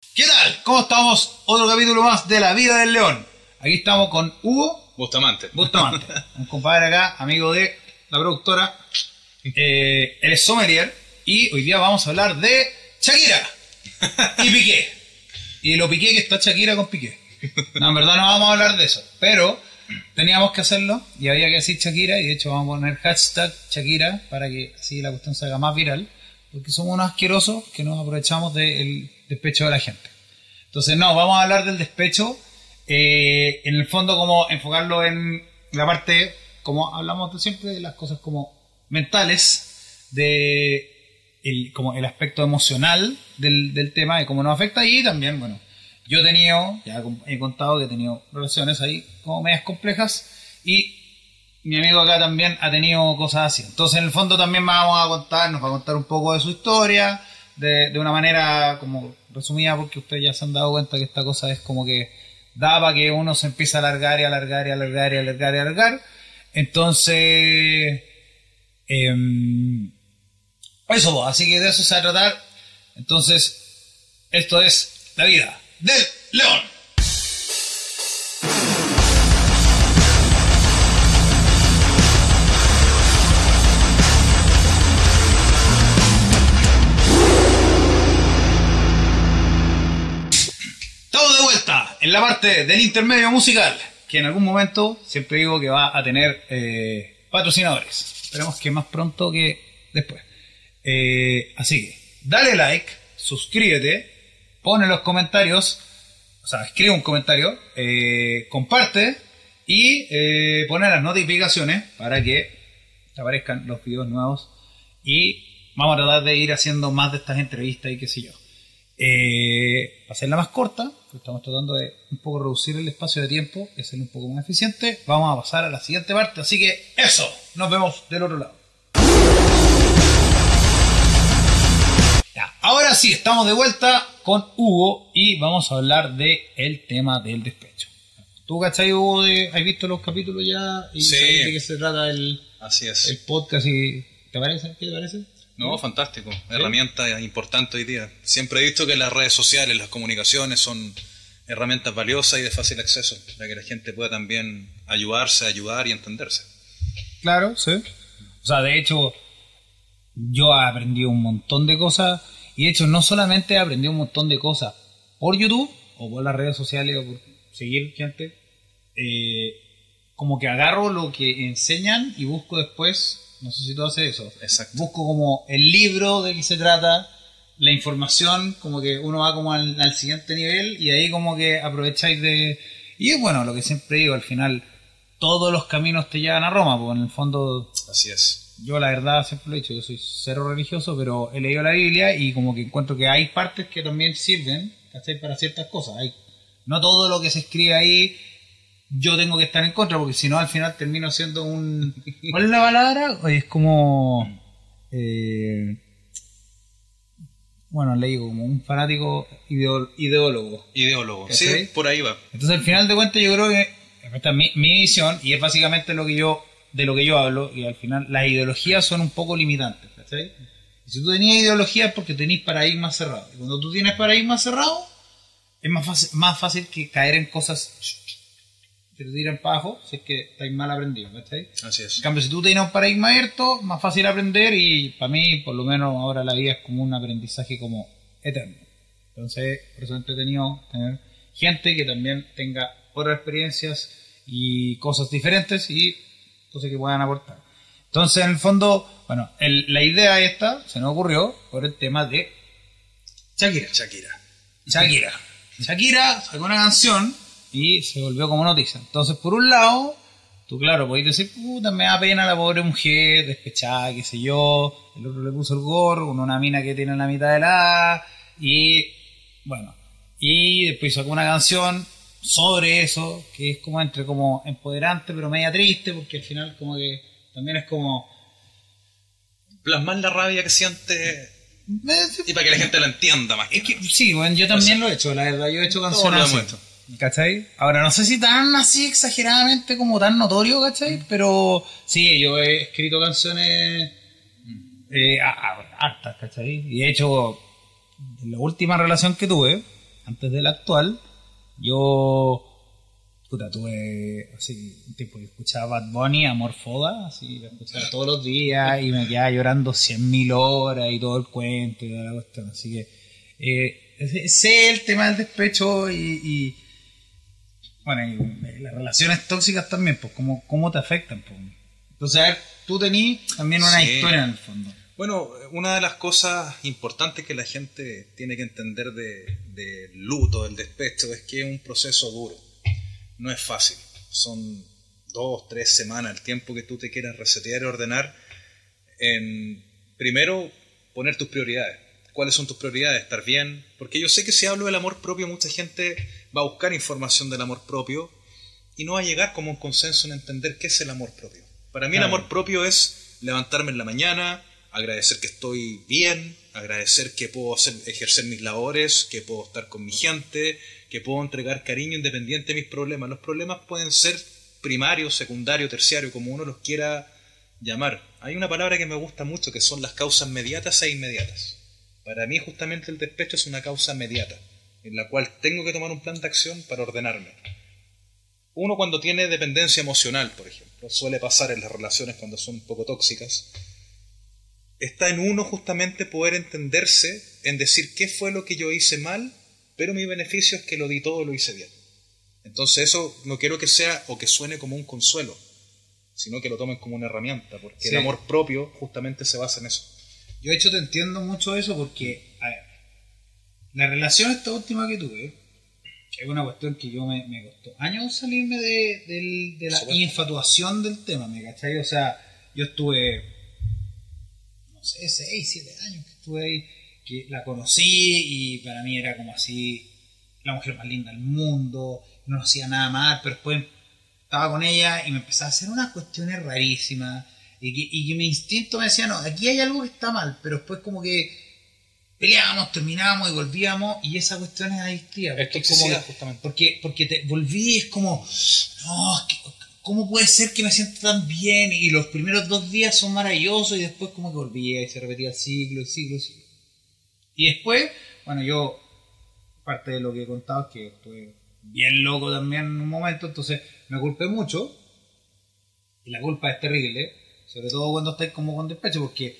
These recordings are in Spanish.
¿Qué tal? ¿Cómo estamos? Otro capítulo más de La Vida del León. Aquí estamos con Hugo Bustamante. Bustamante, un compadre acá, amigo de la productora. Eh, él es sommelier y hoy día vamos a hablar de Shakira y Piqué. Y lo Piqué que está Shakira con Piqué. No, en verdad no vamos a hablar de eso, pero teníamos que hacerlo y había que decir Shakira y de hecho vamos a poner hashtag Shakira para que así la cuestión se haga más viral, porque somos unos asquerosos que nos aprovechamos del despecho de la gente. Entonces, no, vamos a hablar del despecho, eh, en el fondo como enfocarlo en la parte, como hablamos siempre, de las cosas como mentales, de el, como el aspecto emocional del, del tema, de cómo nos afecta y también, bueno, yo he tenido, ya he contado que he tenido relaciones ahí como medias complejas y mi amigo acá también ha tenido cosas así. Entonces, en el fondo también vamos a contar, nos va a contar un poco de su historia, de, de una manera como resumida, porque ustedes ya se han dado cuenta que esta cosa es como que daba que uno se empieza a alargar y alargar y alargar y alargar y alargar. Entonces, em, eso, así que de eso se va a tratar. Entonces, esto es la vida del león. En la parte del intermedio musical, que en algún momento siempre digo que va a tener eh, patrocinadores. Esperemos que más pronto que después. Eh, así que, dale like, suscríbete, pone los comentarios, o sea, escribe un comentario, eh, comparte y pone las notificaciones para que aparezcan los videos nuevos y vamos a tratar de ir haciendo más de estas entrevistas y qué sé yo. Hacerla más corta, estamos tratando de un poco reducir el espacio de tiempo, que sea un poco más eficiente, vamos a pasar a la siguiente parte, así que eso, nos vemos del otro lado. Ya, ahora sí, estamos de vuelta con Hugo y vamos a hablar de el tema del despecho. ¿Tú, cachai, Hugo, de, has visto los capítulos ya? Y Sí. de qué se trata el, Así es. el podcast y... ¿Te parece? ¿Qué te parece? No, fantástico. Herramienta importante hoy día. Siempre he visto que las redes sociales, las comunicaciones son herramientas valiosas y de fácil acceso, para que la gente pueda también ayudarse, ayudar y entenderse. Claro, sí. O sea, de hecho, yo he aprendido un montón de cosas. Y de hecho, no solamente he aprendido un montón de cosas por YouTube o por las redes sociales o por seguir gente. eh, como que agarro lo que enseñan y busco después. No sé si tú haces eso. Exacto. Busco como el libro de qué se trata, la información, como que uno va como al, al siguiente nivel y ahí como que aprovecháis de... Y es bueno, lo que siempre digo, al final todos los caminos te llevan a Roma, porque en el fondo Así es. yo la verdad siempre lo he dicho, yo soy cero religioso, pero he leído la Biblia y como que encuentro que hay partes que también sirven, ¿cachai? Para ciertas cosas. Hay, no todo lo que se escribe ahí yo tengo que estar en contra, porque si no al final termino siendo un... ¿Cuál es la palabra? Es como... eh, bueno, le digo, como un fanático ideólogo. Ideólogo. Sí, por ahí va. Entonces, al final de cuentas, yo creo que esta es mi, mi visión y es básicamente lo que yo de lo que yo hablo. Y al final, las ideologías son un poco limitantes. ¿cachai? Y si tú tenías ideología es porque tenías paradigmas cerrados. Y cuando tú tienes paradigmas cerrados, es más fácil, más fácil que caer en cosas que te tiran para abajo si es que estáis mal aprendido. ¿cachai? Así es. En cambio, si tú tienes un paradigma abierto, más fácil aprender y para mí, por lo menos ahora la vida es como un aprendizaje como eterno. Entonces, por eso es entretenido tener gente que también tenga otras experiencias y cosas diferentes y cosas que puedan aportar. Entonces, en el fondo, bueno, el- la idea esta se nos ocurrió por el tema de Shakira. Shakira. Shakira. Shakira sacó una canción y se volvió como noticia. Entonces, por un lado, tú, claro, podéis decir, puta, me da pena la pobre mujer, despechada, qué sé yo. El otro le puso el gorro, una mina que tiene la mitad de la y bueno. Y después sacó una canción sobre eso, que es como entre como empoderante, pero media triste, porque al final, como que también es como. Plasmar la rabia que siente eh, y para que la gente lo entienda más. Es que sí, bueno, yo también lo he hecho, la verdad, yo he hecho canciones ¿Cachai? Ahora, no sé si tan así exageradamente como tan notorio, ¿cachai? Pero sí, yo he escrito canciones eh, hartas, ¿cachai? Y de hecho, en la última relación que tuve, antes del actual, yo puta, tuve así un tiempo que escuchaba Bad Bunny, Amor Foda, así lo escuchaba todos los días y me quedaba llorando 100.000 horas y todo el cuento y toda la cuestión. Así que eh, sé el tema del despecho y, bueno, y las relaciones tóxicas también, pues cómo, cómo te afectan. Pues. Entonces, a ver, tú tenías también una historia en el fondo. Bueno, una de las cosas importantes que la gente tiene que entender del de luto, del despecho, es que es un proceso duro no es fácil. Son dos, tres semanas el tiempo que tú te quieras resetear y ordenar en, primero, poner tus prioridades. ¿Cuáles son tus prioridades? Estar bien. Porque yo sé que si hablo del amor propio, mucha gente va a buscar información del amor propio y no va a llegar como un consenso en entender qué es el amor propio. Para mí el amor propio es levantarme en la mañana, agradecer que estoy bien, agradecer que puedo hacer, ejercer mis labores, que puedo estar con mi gente, que puedo entregar cariño independiente de mis problemas. Los problemas pueden ser primarios, secundarios, terciarios, como uno los quiera llamar. Hay una palabra que me gusta mucho que son las causas mediatas e inmediatas. Para mí justamente el despecho es una causa mediata, en la cual tengo que tomar un plan de acción para ordenarme. Uno cuando tiene dependencia emocional, por ejemplo, suele pasar en las relaciones cuando son un poco tóxicas, está en uno justamente poder entenderse en decir qué fue lo que yo hice mal pero mi beneficio es que lo di todo, lo hice bien. Entonces eso no quiero que sea o que suene como un consuelo, sino que lo tomen como una herramienta, porque el amor propio justamente se basa en eso. Yo de hecho te entiendo mucho eso porque, la relación esta última que tuve, es una cuestión que yo me, costó años salirme de, la infatuación del tema, ¿me cachai? O sea, yo estuve, no sé, 6, 7 años que estuve ahí que la conocí y para mí era como así la mujer más linda del mundo, no hacía nada mal, pero después estaba con ella y me empezaba a hacer unas cuestiones rarísimas y que, y que mi instinto me decía, no, aquí hay algo que está mal, pero después como que peleábamos, terminábamos y volvíamos y esa cuestión es adictiva. Porque, es como, justamente. porque, porque te volví es como, no, ¿cómo puede ser que me sienta tan bien? Y los primeros dos días son maravillosos y después como que volvía y se repetía ciclo, el ciclo. Y después, bueno, yo, parte de lo que he contado es que estuve bien loco también en un momento, entonces me culpé mucho. Y la culpa es terrible, sobre todo cuando estáis como con despecho, porque,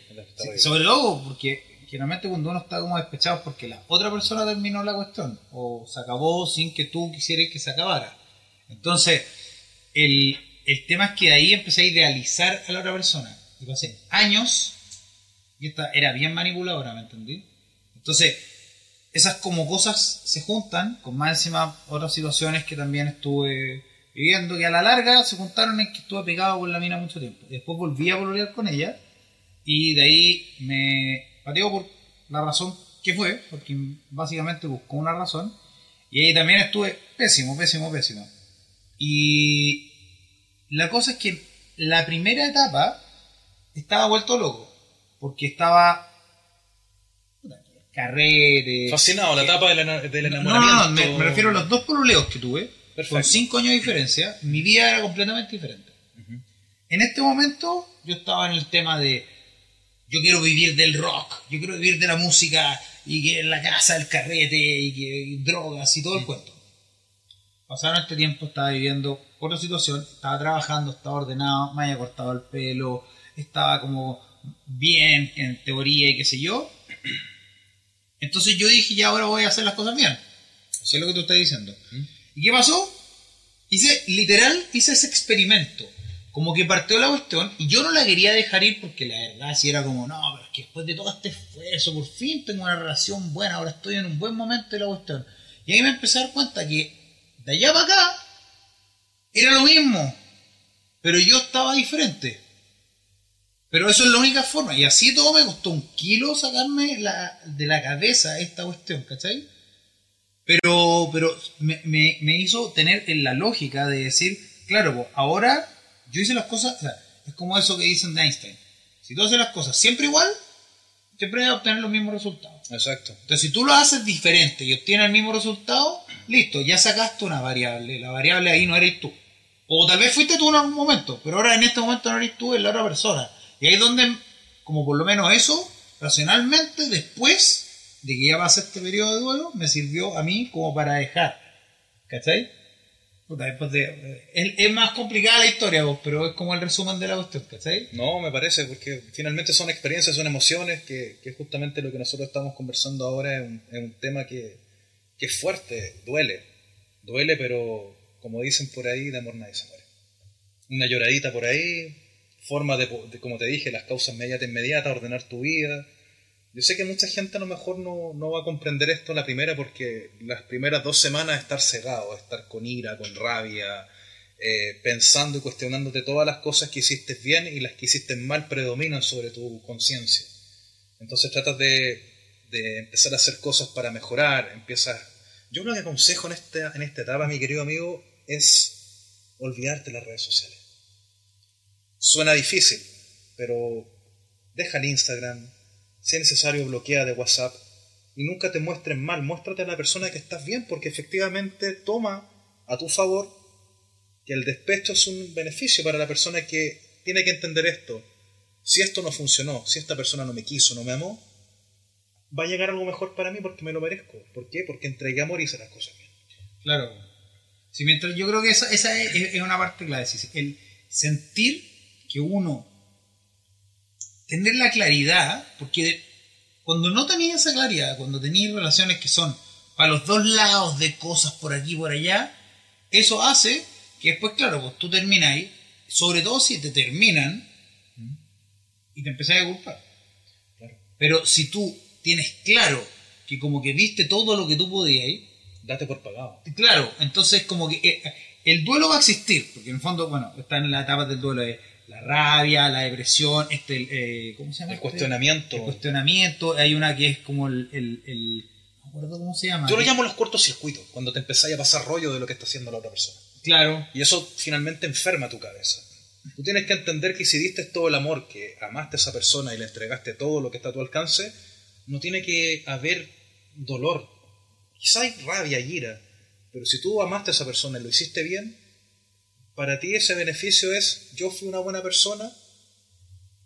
sobre todo porque generalmente cuando uno está como despechado porque la otra persona terminó la cuestión, o se acabó sin que tú quisieras que se acabara. Entonces, el, el tema es que ahí empecé a idealizar a la otra persona. Y pasé años, y esta era bien manipuladora, ¿me entendí? Entonces, esas como cosas se juntan con más encima otras situaciones que también estuve viviendo, que a la larga se juntaron en que estuve pegado con la mina mucho tiempo. Después volví a volver con ella y de ahí me pateó por la razón que fue, porque básicamente buscó una razón. Y ahí también estuve pésimo, pésimo, pésimo. Y la cosa es que la primera etapa estaba vuelto loco, porque estaba carrete. Fascinado, la etapa del, enamoramiento. No, no, me, refiero a los dos problemas que tuve. Con cinco años de diferencia, mi vida era completamente diferente. En este momento, yo estaba en el tema de. Yo quiero vivir del rock, yo quiero vivir de la música, y que en la casa, el carrete, y que drogas y todo el cuento. Pasaron este tiempo, estaba viviendo otra situación, estaba trabajando, estaba ordenado, me había cortado el pelo, estaba como bien en teoría y qué sé yo entonces yo dije, ya ahora voy a hacer las cosas bien. Eso es lo que tú estás diciendo. ¿Mm? ¿Y qué pasó? Hice, literal, hice ese experimento. Como que partió la cuestión y yo no la quería dejar ir porque la verdad si era como, no, pero es que después de todo este esfuerzo, por fin tengo una relación buena, ahora estoy en un buen momento de la cuestión. Y ahí me empecé a dar cuenta que de allá para acá era lo mismo, pero yo estaba diferente. Pero eso es la única forma. Y así todo me costó un kilo sacarme la, de la cabeza esta cuestión, ¿cachai? Pero, pero me, me, hizo tener en la lógica de decir, claro, pues ahora yo hice las cosas, o sea, es como eso que dicen de Einstein. Si tú haces las cosas siempre igual, siempre vas a obtener los mismos resultados. Exacto. Entonces, si tú lo haces diferente y obtienes el mismo resultado, listo, ya sacaste una variable. La variable ahí no eres tú. O tal vez fuiste tú en algún momento, pero ahora en este momento no eres tú, es la otra persona. Y ahí es donde, como por lo menos eso, racionalmente, después de que ya pasa este periodo de duelo, me sirvió a mí como para dejar. ¿Cachai? Puta, después de, es, más complicada la historia, vos, pero es como el resumen de la cuestión, ¿cachai? No, me parece, porque finalmente son experiencias, son emociones, que, que justamente lo que nosotros estamos conversando ahora es un, tema que, es fuerte, duele. Duele, pero como dicen por ahí, de amor nadie se muere. Una lloradita por ahí, forma de, como te dije, las causas inmediatas, inmediatas, ordenar tu vida. Yo sé que mucha gente a lo mejor no, no va a comprender esto la primera porque las primeras dos semanas estar cegado, estar con ira, con rabia, eh, pensando y cuestionándote todas las cosas que hiciste bien y las que hiciste mal predominan sobre tu conciencia. Entonces tratas de, de, empezar a hacer cosas para mejorar, empiezas... Yo lo que aconsejo en esta, en esta etapa, mi querido amigo, es olvidarte de las redes sociales. Suena difícil, pero deja el Instagram, si es necesario bloquea de WhatsApp y nunca te muestres mal, muéstrate a la persona que estás bien porque efectivamente toma a tu favor que el despecho es un beneficio para la persona que tiene que entender esto. Si esto no funcionó, si esta persona no me quiso, no me amó, va a llegar algo mejor para mí porque me lo merezco. ¿Por qué? Porque entregué amor y hice las cosas bien. Claro. Si mientras, yo creo que esa, es, es, una parte clave. El sentir que uno tener la claridad, porque cuando no tenías esa claridad, cuando tenías relaciones que son para los dos lados de cosas por aquí y por allá, eso hace que después, claro, pues tú termináis, sobre todo si te terminan, y te empezás a culpar. Claro. Pero si tú tienes claro que como que viste todo lo que tú podías, date por pagado. Claro, entonces como que eh, el duelo va a existir, porque en el fondo, bueno, está en la etapa del duelo de la rabia, la depresión, este, eh, ¿cómo se llama? El este? cuestionamiento. El cuestionamiento. Hay una que es como el, el, el no acuerdo cómo se llama. Yo lo llamo los cortocircuitos, cuando te empezáis a pasar rollo de lo que está haciendo la otra persona. Claro. Y eso finalmente enferma tu cabeza. Tú tienes que entender que si diste todo el amor, que amaste a esa persona y le entregaste todo lo que está a tu alcance, no tiene que haber dolor. Quizá hay rabia y ira, pero si tú amaste a esa persona y lo hiciste bien, para ti ese beneficio es yo fui una buena persona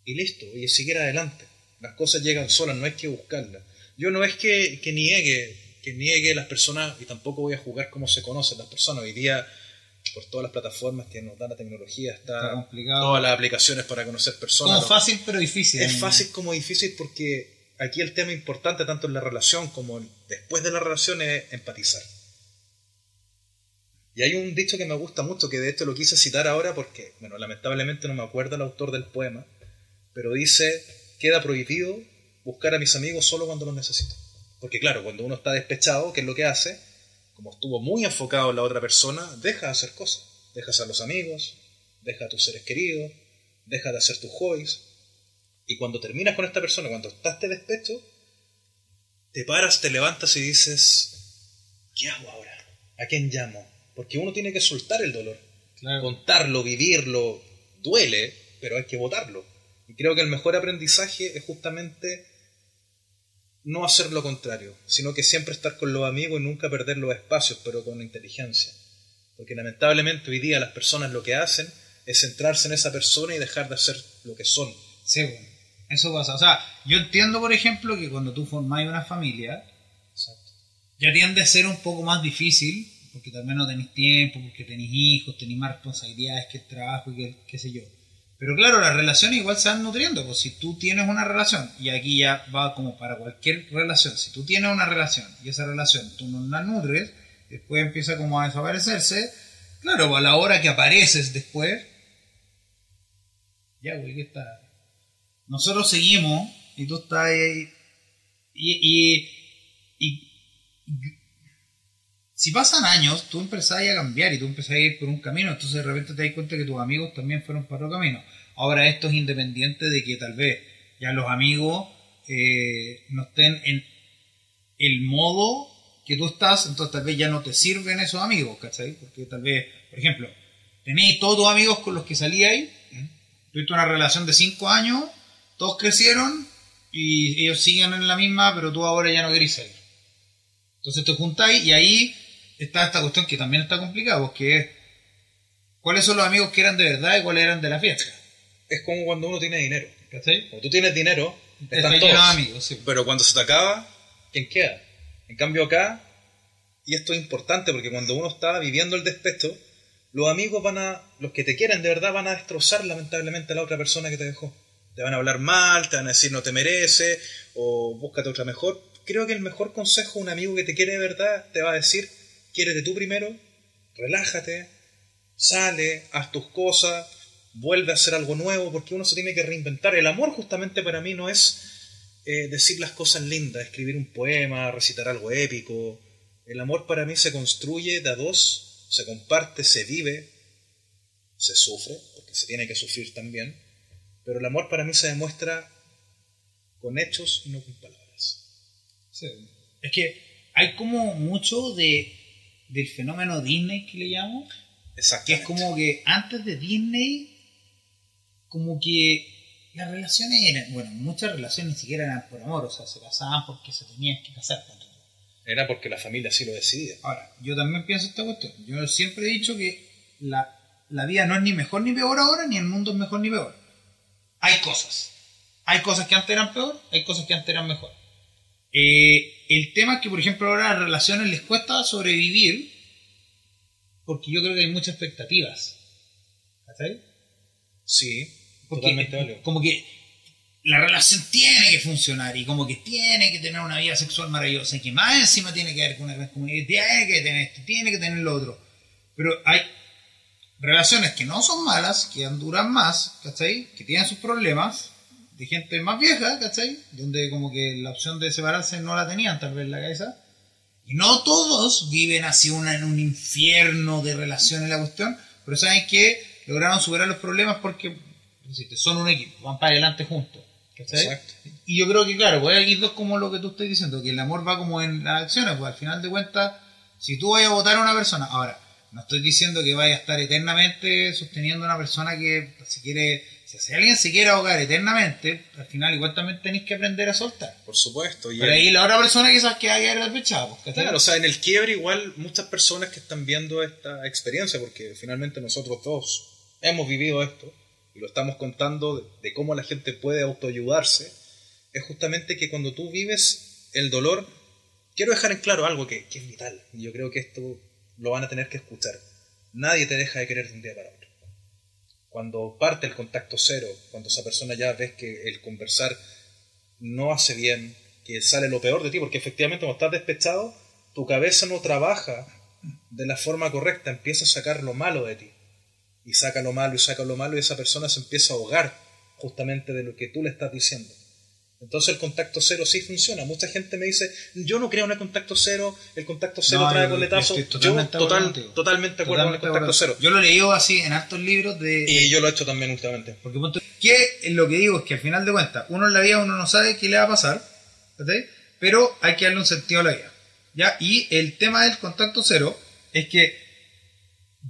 y listo, y seguir adelante. Las cosas llegan solas, no hay que buscarlas. Yo no es que, que niegue que niegue las personas y tampoco voy a jugar cómo se conocen las personas. Hoy día, por todas las plataformas que nos da la tecnología, está, está complicado. todas las aplicaciones para conocer personas. Como fácil pero difícil. Es fácil como difícil porque aquí el tema importante tanto en la relación como después de la relación es empatizar. Y hay un dicho que me gusta mucho, que de hecho lo quise citar ahora porque, bueno, lamentablemente no me acuerdo el autor del poema, pero dice, queda prohibido buscar a mis amigos solo cuando los necesito. Porque claro, cuando uno está despechado, ¿qué es lo que hace? Como estuvo muy enfocado en la otra persona, deja de hacer cosas. Deja de ser los amigos, deja a tus seres queridos, deja de hacer tus hobbies. Y cuando terminas con esta persona, cuando estás de despecho, te paras, te levantas y dices, ¿qué hago ahora? ¿A quién llamo? Porque uno tiene que soltar el dolor. Claro. Contarlo, vivirlo, duele, pero hay que votarlo. Y creo que el mejor aprendizaje es justamente no hacer lo contrario, sino que siempre estar con los amigos y nunca perder los espacios, pero con inteligencia. Porque lamentablemente hoy día las personas lo que hacen es centrarse en esa persona y dejar de hacer lo que son. Sí, bueno, eso pasa. O sea, yo entiendo, por ejemplo, que cuando tú formáis una familia, Exacto. ya tiende a ser un poco más difícil porque también no tenéis tiempo, porque tenéis hijos, tenéis más responsabilidades que el trabajo y que qué sé yo. Pero claro, las relaciones igual se van nutriendo, pues si tú tienes una relación, y aquí ya va como para cualquier relación, si tú tienes una relación y esa relación tú no la nutres, después empieza como a desaparecerse, claro, a la hora que apareces después, ya güey, ¿qué está? Nosotros seguimos y tú estás ahí, y, y, y si pasan años, tú empezás a cambiar y tú empezás a ir por un camino, entonces de repente te das cuenta que tus amigos también fueron por otro camino. Ahora esto es independiente de que tal vez ya los amigos eh, no estén en el modo que tú estás, entonces tal vez ya no te sirven esos amigos, ¿cachai? Porque tal vez, por ejemplo, tenéis todos tus amigos con los que salíais, tuviste una relación de 5 años, todos crecieron y ellos siguen en la misma, pero tú ahora ya no querés salir. Entonces te juntáis y ahí está esta cuestión que también está complicada, porque es cuáles son los amigos que eran de verdad y cuáles eran de la fiesta. Es como cuando uno tiene dinero. ¿Cachai? Cuando tú tienes dinero, Está están todos. amigos, sí. Pero cuando se te acaba, quien queda. En cambio acá, y esto es importante porque cuando uno está viviendo el despecho, los amigos van a, los que te quieren de verdad van a destrozar lamentablemente a la otra persona que te dejó. Te van a hablar mal, te van a decir no te merece, o búscate otra mejor. Creo que el mejor consejo un amigo que te quiere de verdad te va a decir, quiérete tú primero, relájate, sale, haz tus cosas, vuelve a hacer algo nuevo, porque uno se tiene que reinventar. El amor justamente para mí no es eh, decir las cosas lindas, escribir un poema, recitar algo épico. El amor para mí se construye de a dos, se comparte, se vive, se sufre, porque se tiene que sufrir también, pero el amor para mí se demuestra con hechos y no con palabras. Es que hay como mucho de, del fenómeno Disney que le llamo, que es como que antes de Disney como que las relaciones eran, bueno, muchas relaciones ni siquiera eran por amor, o sea, se casaban porque se tenían que casar. Era porque la familia así lo decidía. Ahora, yo también pienso esta cuestión. Yo siempre he dicho que la, la vida no es ni mejor ni peor ahora, ni el mundo es mejor ni peor. Hay cosas. Hay cosas que antes eran peor, hay cosas que antes eran mejor. Eh, el tema es que, por ejemplo, ahora a las relaciones les cuesta sobrevivir porque yo creo que hay muchas expectativas. ¿Cachai? Sí. Porque, como que la relación tiene que funcionar y como que tiene que tener una vida sexual maravillosa y que más encima tiene que ver con una comunidad, tiene que tener esto, tiene que tener lo otro. Pero hay relaciones que no son malas, que duran más, ¿cachai? Que tienen sus problemas, de gente más vieja, ¿cachai? Donde como que la opción de separarse no la tenían tal vez en la cabeza. Y no todos viven así una, en un infierno de relaciones la cuestión, pero saben que lograron superar los problemas porque son un equipo, van para adelante juntos. Exacto. Y yo creo que, claro, pues aquí dos como lo que tú estás diciendo, que el amor va como en las acciones, pues al final de cuentas, si tú vas a votar a una persona, ahora, no estoy diciendo que vaya a estar eternamente sosteniendo a una persona que si quiere, si alguien se quiere ahogar eternamente, al final igual también tenéis que aprender a soltar. Por supuesto. Pero ahí la otra persona quizás que haya despechado. Pues, claro, o sea, en el quiebre igual muchas personas que están viendo esta experiencia, porque finalmente nosotros todos hemos vivido esto, y lo estamos contando de, cómo la gente puede autoayudarse, es justamente que cuando tú vives el dolor, quiero dejar en claro algo que, es vital, y yo creo que esto lo van a tener que escuchar. Nadie te deja de querer de un día para otro. Cuando parte el contacto cero, cuando esa persona ya ves que el conversar no hace bien, que sale lo peor de ti, porque efectivamente cuando estás despechado, tu cabeza no trabaja de la forma correcta, empieza a sacar lo malo de ti y saca lo malo y saca lo malo y esa persona se empieza a ahogar justamente de lo que tú le estás diciendo. Entonces el contacto cero sí funciona. Mucha gente me dice, yo no creo en el contacto cero, el contacto cero trae coletazo. Yo totalmente, total, totalmente acuerdo con el contacto cero. Yo lo he leído así en hartos libros de... Y yo lo he hecho también últimamente. Porque que lo que digo es que al final de cuentas, uno en la vida uno no sabe qué le va a pasar, pero hay que darle un sentido a la vida. ¿ya? Y el tema del contacto cero es que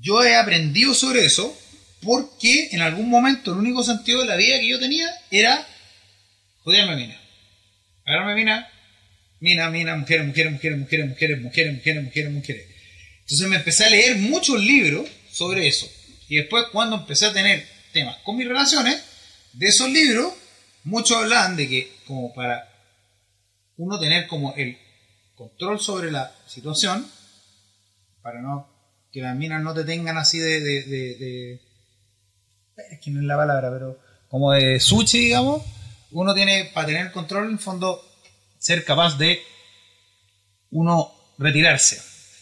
yo he aprendido sobre eso porque en algún momento el único sentido de la vida que yo tenía era joderme mina. Agarrarme mina, mina, mina, mujeres, mujeres, mujeres, mujeres, mujeres, mujeres, mujeres, mujeres, mujeres. Entonces me empecé a leer muchos libros sobre eso. Y después cuando empecé a tener temas con mis relaciones, de esos libros, muchos hablaban de que como para uno tener como el control sobre la situación, para no que las minas no te tengan así de, de, es que no es la palabra, pero como de sushi, digamos, uno tiene, para tener control, en el fondo, ser capaz de uno retirarse.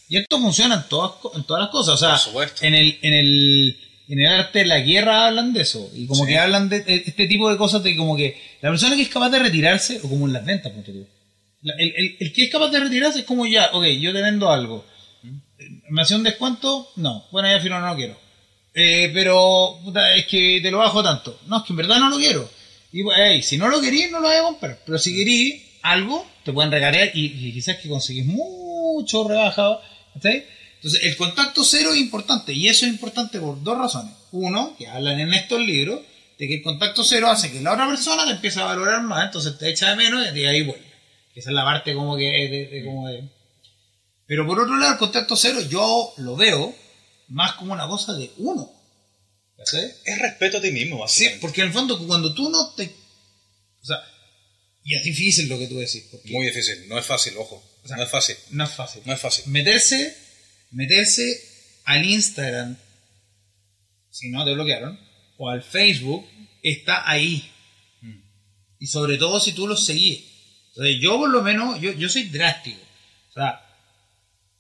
Y esto funciona en todas, en todas las cosas. O sea, en el, en el, en el arte de la guerra hablan de eso. Y como que hablan de este tipo de cosas de como que la persona que es capaz de retirarse, o como en las ventas, el, el, el, que es capaz de retirarse es como ya, ok, yo te vendo algo ¿Me hace un descuento? No. Bueno, ya filo no lo quiero. Eh, pero es que te lo bajo tanto. No, es que en verdad no lo quiero. Y hey, si no lo querís, no lo voy a comprar. Pero si querís algo, te pueden regalar y, quizás que conseguís mucho rebajado. Entonces, el contacto cero es importante. Y eso es importante por dos razones. Uno, que hablan en estos libros, de que el contacto cero hace que la otra persona te empiece a valorar más, entonces te echa de menos y de ahí vuelve. Esa es la parte como que de como de pero por otro lado, el contacto cero yo lo veo más como una cosa de uno. Es respeto a ti mismo. Sí, porque en el fondo cuando tú no te... O sea, Y es difícil lo que tú decís. Porque Muy difícil, no es fácil, ojo. O sea, no es fácil, no es fácil. no es fácil. Meterse, meterse al Instagram, si no te bloquearon, o al Facebook, está ahí. Mm. Y sobre todo si tú los seguís. O sea, yo por lo menos, yo, yo soy drástico. O sea,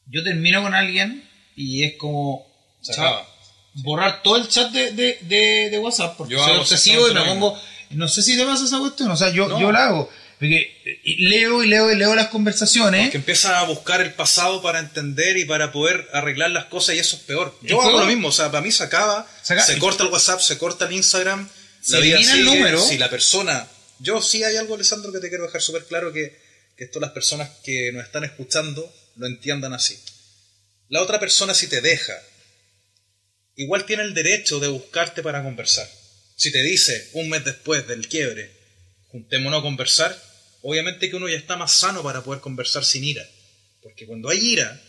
yo termino con alguien y es como Se chao, acaba. Borrar todo el chat de, de, de, de WhatsApp porque Yo soy obsesivo y me pongo... No sé si te pasa esa cuestión, o sea, yo, No. yo la hago. Porque eh, leo y leo y leo las conversaciones. Que empiezas a buscar el pasado para entender y para poder arreglar las cosas y eso es peor. Yo hago lo mismo, o sea, para mí se acaba, Se acaba. se corta el WhatsApp, se corta el Instagram, Se elimina el número. Si la persona, yo sí hay algo, Alessandro, que te quiero dejar súper claro que, que esto las personas que nos están escuchando lo entiendan así. La otra persona si te deja, igual tiene el derecho de buscarte para conversar. Si te dice un mes después del quiebre, juntémonos a conversar, obviamente que uno ya está más sano para poder conversar sin ira. Porque cuando hay ira,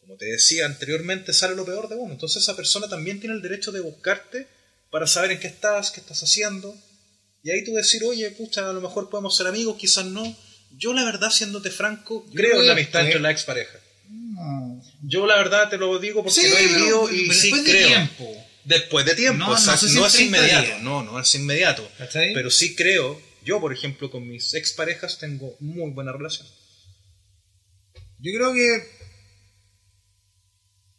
como te decía anteriormente, sale lo peor de uno. Entonces esa persona también tiene el derecho de buscarte para saber en qué estás, qué estás haciendo. Y ahí tú decir, oye, pucha, a lo mejor podemos ser amigos, quizás no. Yo la verdad, siéndote franco, Yo creo en la amistad entre la expareja. No. Yo la verdad te lo digo porque Sí, lo he vivido y sí después de creo. tiempo. Después de tiempo, No, o sea, no sé si es 30 inmediato, días. no, no es inmediato. ¿Cachai? Pero sí creo, yo por ejemplo con mis exparejas tengo muy buena relación. Yo creo que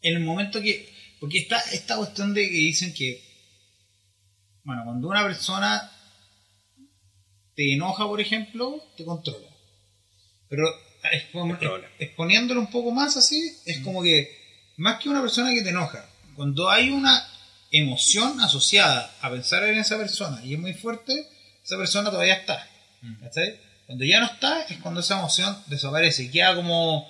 en el momento que. Porque está esta cuestión de que dicen que. Bueno, cuando una persona te enoja, por ejemplo, te controla. Pero exponiéndolo un poco más así, es como que. Más que una persona que te enoja, cuando hay una emoción asociada a pensar en esa persona y es muy fuerte, esa persona todavía está. ¿Cachai? Cuando ya no está, es cuando esa emoción desaparece y queda como.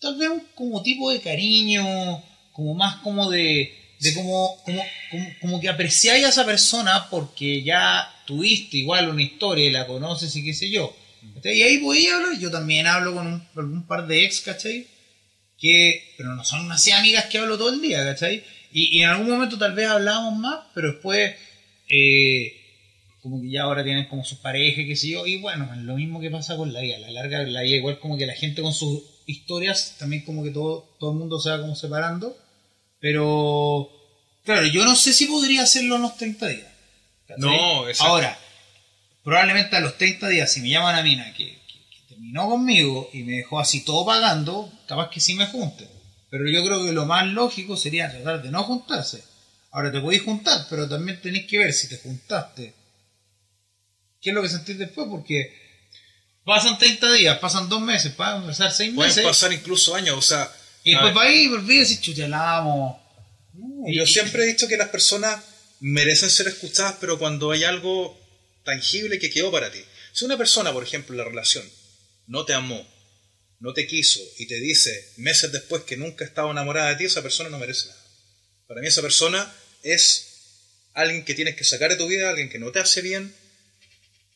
Tal vez como tipo de cariño, como más como de. de como, como, como, como que apreciáis a esa persona porque ya tuviste igual una historia y la conoces y qué sé yo. ¿Cachai? Y ahí voy a hablar, yo también hablo con un, algún par de ex, ¿cachai? Que, pero no son así amigas que hablo todo el día, ¿cachai? Y, y en algún momento tal vez hablábamos más, pero después, eh, como que ya ahora tienen como sus parejas, qué sé yo, y bueno, es lo mismo que pasa con la vida, a la larga la vida igual como que la gente con sus historias, también como que todo, todo el mundo se va como separando, pero, claro, yo no sé si podría hacerlo en los 30 días. ¿cachai? No, exacto. Ahora, probablemente a los 30 días, si me llama una mina que, que- que terminó conmigo y me dejó así todo pagando, capaz que sí me junte. Pero yo creo que lo más lógico sería tratar de no juntarse. Ahora te podéis juntar, pero también tenéis que ver si te juntaste. ¿Qué es lo que sentís después? Porque pasan 30 días, pasan dos meses, pasan pasar seis Pueden meses. pasar incluso años, o sea, y a después va ahí y volví a decir, chucha, la amo. Y- yo siempre he dicho que las personas merecen ser escuchadas, pero cuando hay algo tangible que quedó para ti. Si una persona, por ejemplo, en la relación no te amó, no te quiso y te dice meses después que nunca estaba enamorada de ti, esa persona no merece nada. Para mí esa persona es alguien que tienes que sacar de tu vida, alguien que no te hace bien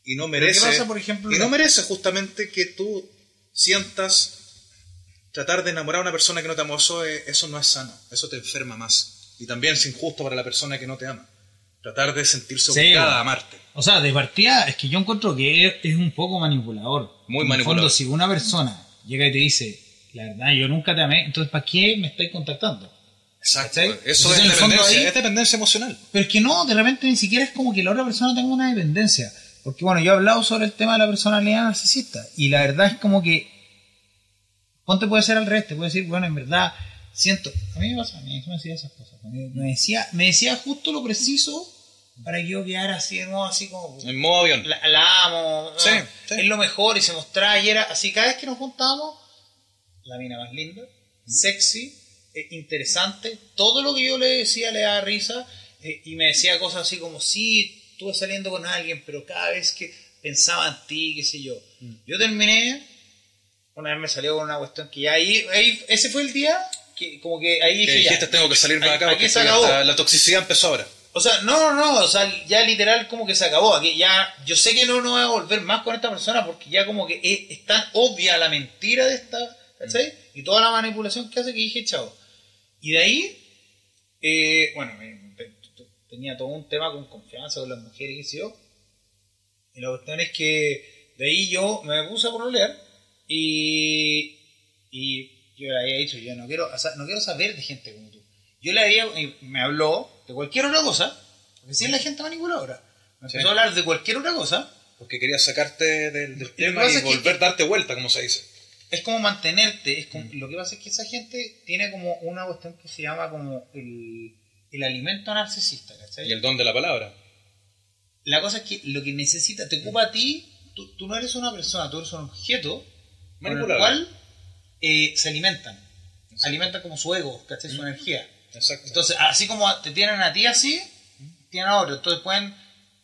y no merece ¿Qué pasa, por ejemplo? y no merece justamente que tú sientas tratar de enamorar a una persona que no te amó. Eso, es- eso no es sano, eso te enferma más. Y también es injusto para la persona que no te ama. Tratar de sentirse Sí, obligada a amarte. O sea, de partida es que yo encuentro que es, un poco manipulador. Muy En manipulador. fondo, si una persona llega y te dice, la verdad, yo nunca te amé, entonces ¿para qué me estáis contactando? Exacto. ¿Cachai? Eso Entonces, es en dependencia, ahí- es dependencia emocional. Pero es que no, de repente ni siquiera es como que la otra persona tenga una dependencia. Porque bueno, yo he hablado sobre el tema de la personalidad narcisista y la verdad es como que ponte puede ser al revés, te puede decir, bueno, en verdad siento, a mí me pasa, a mí me decía esas cosas, me decía, me decía justo lo preciso para que yo quedara así de nuevo, así como En modo avión. la, la amo, Sí, ah, sí. es lo mejor y se mostraba y era así cada vez que nos juntábamos, la mina más linda, sexy, eh, interesante, todo lo que yo le decía le daba risa eh, y me decía cosas así como, sí, estuve saliendo con alguien, pero cada vez que pensaba en ti, qué sé yo. Mm. Yo terminé, una vez me salió con una cuestión que ya ahí, ahí- ese fue el día que como que ahí dije, ya, dijiste, tengo que salirme de acá porque se hasta- la toxicidad empezó ahora. o sea, no, no, no, o sea, ya literal como que se acabó. Aquí ya, yo sé que no, no voy a volver más con esta persona porque ya como que es, es tan obvia la mentira de esta, ¿cachai? Y toda la manipulación que hace que dije, chao. Y de ahí, eh, bueno, me- te- te- tenía todo un tema con confianza con las mujeres, qué sé yo. Y la cuestión es que de ahí yo me puse a pololear y, y yo le había dicho, yo no quiero, no quiero saber de gente como tú. Yo le había, y me habló de cualquier otra cosa, porque si es la gente manipuladora. Me Sí. empezó a hablar de cualquier otra cosa, Porque quería sacarte del, del tema y es que- volver a darte vuelta, como se dice. es como mantenerte. Es como, Lo que pasa es que esa gente tiene como una cuestión que se llama como el, el alimento narcisista, ¿cachai? Y el don de la palabra. La cosa es que lo que necesita, te ocupa a ti, tú, tú no eres una persona, tú eres un objeto con el cual eh, se alimentan. Alimentan como su ego, ¿cachai? Su energía. Exacto. Entonces, así como te tienen a ti así, tienen a otro. Entonces pueden,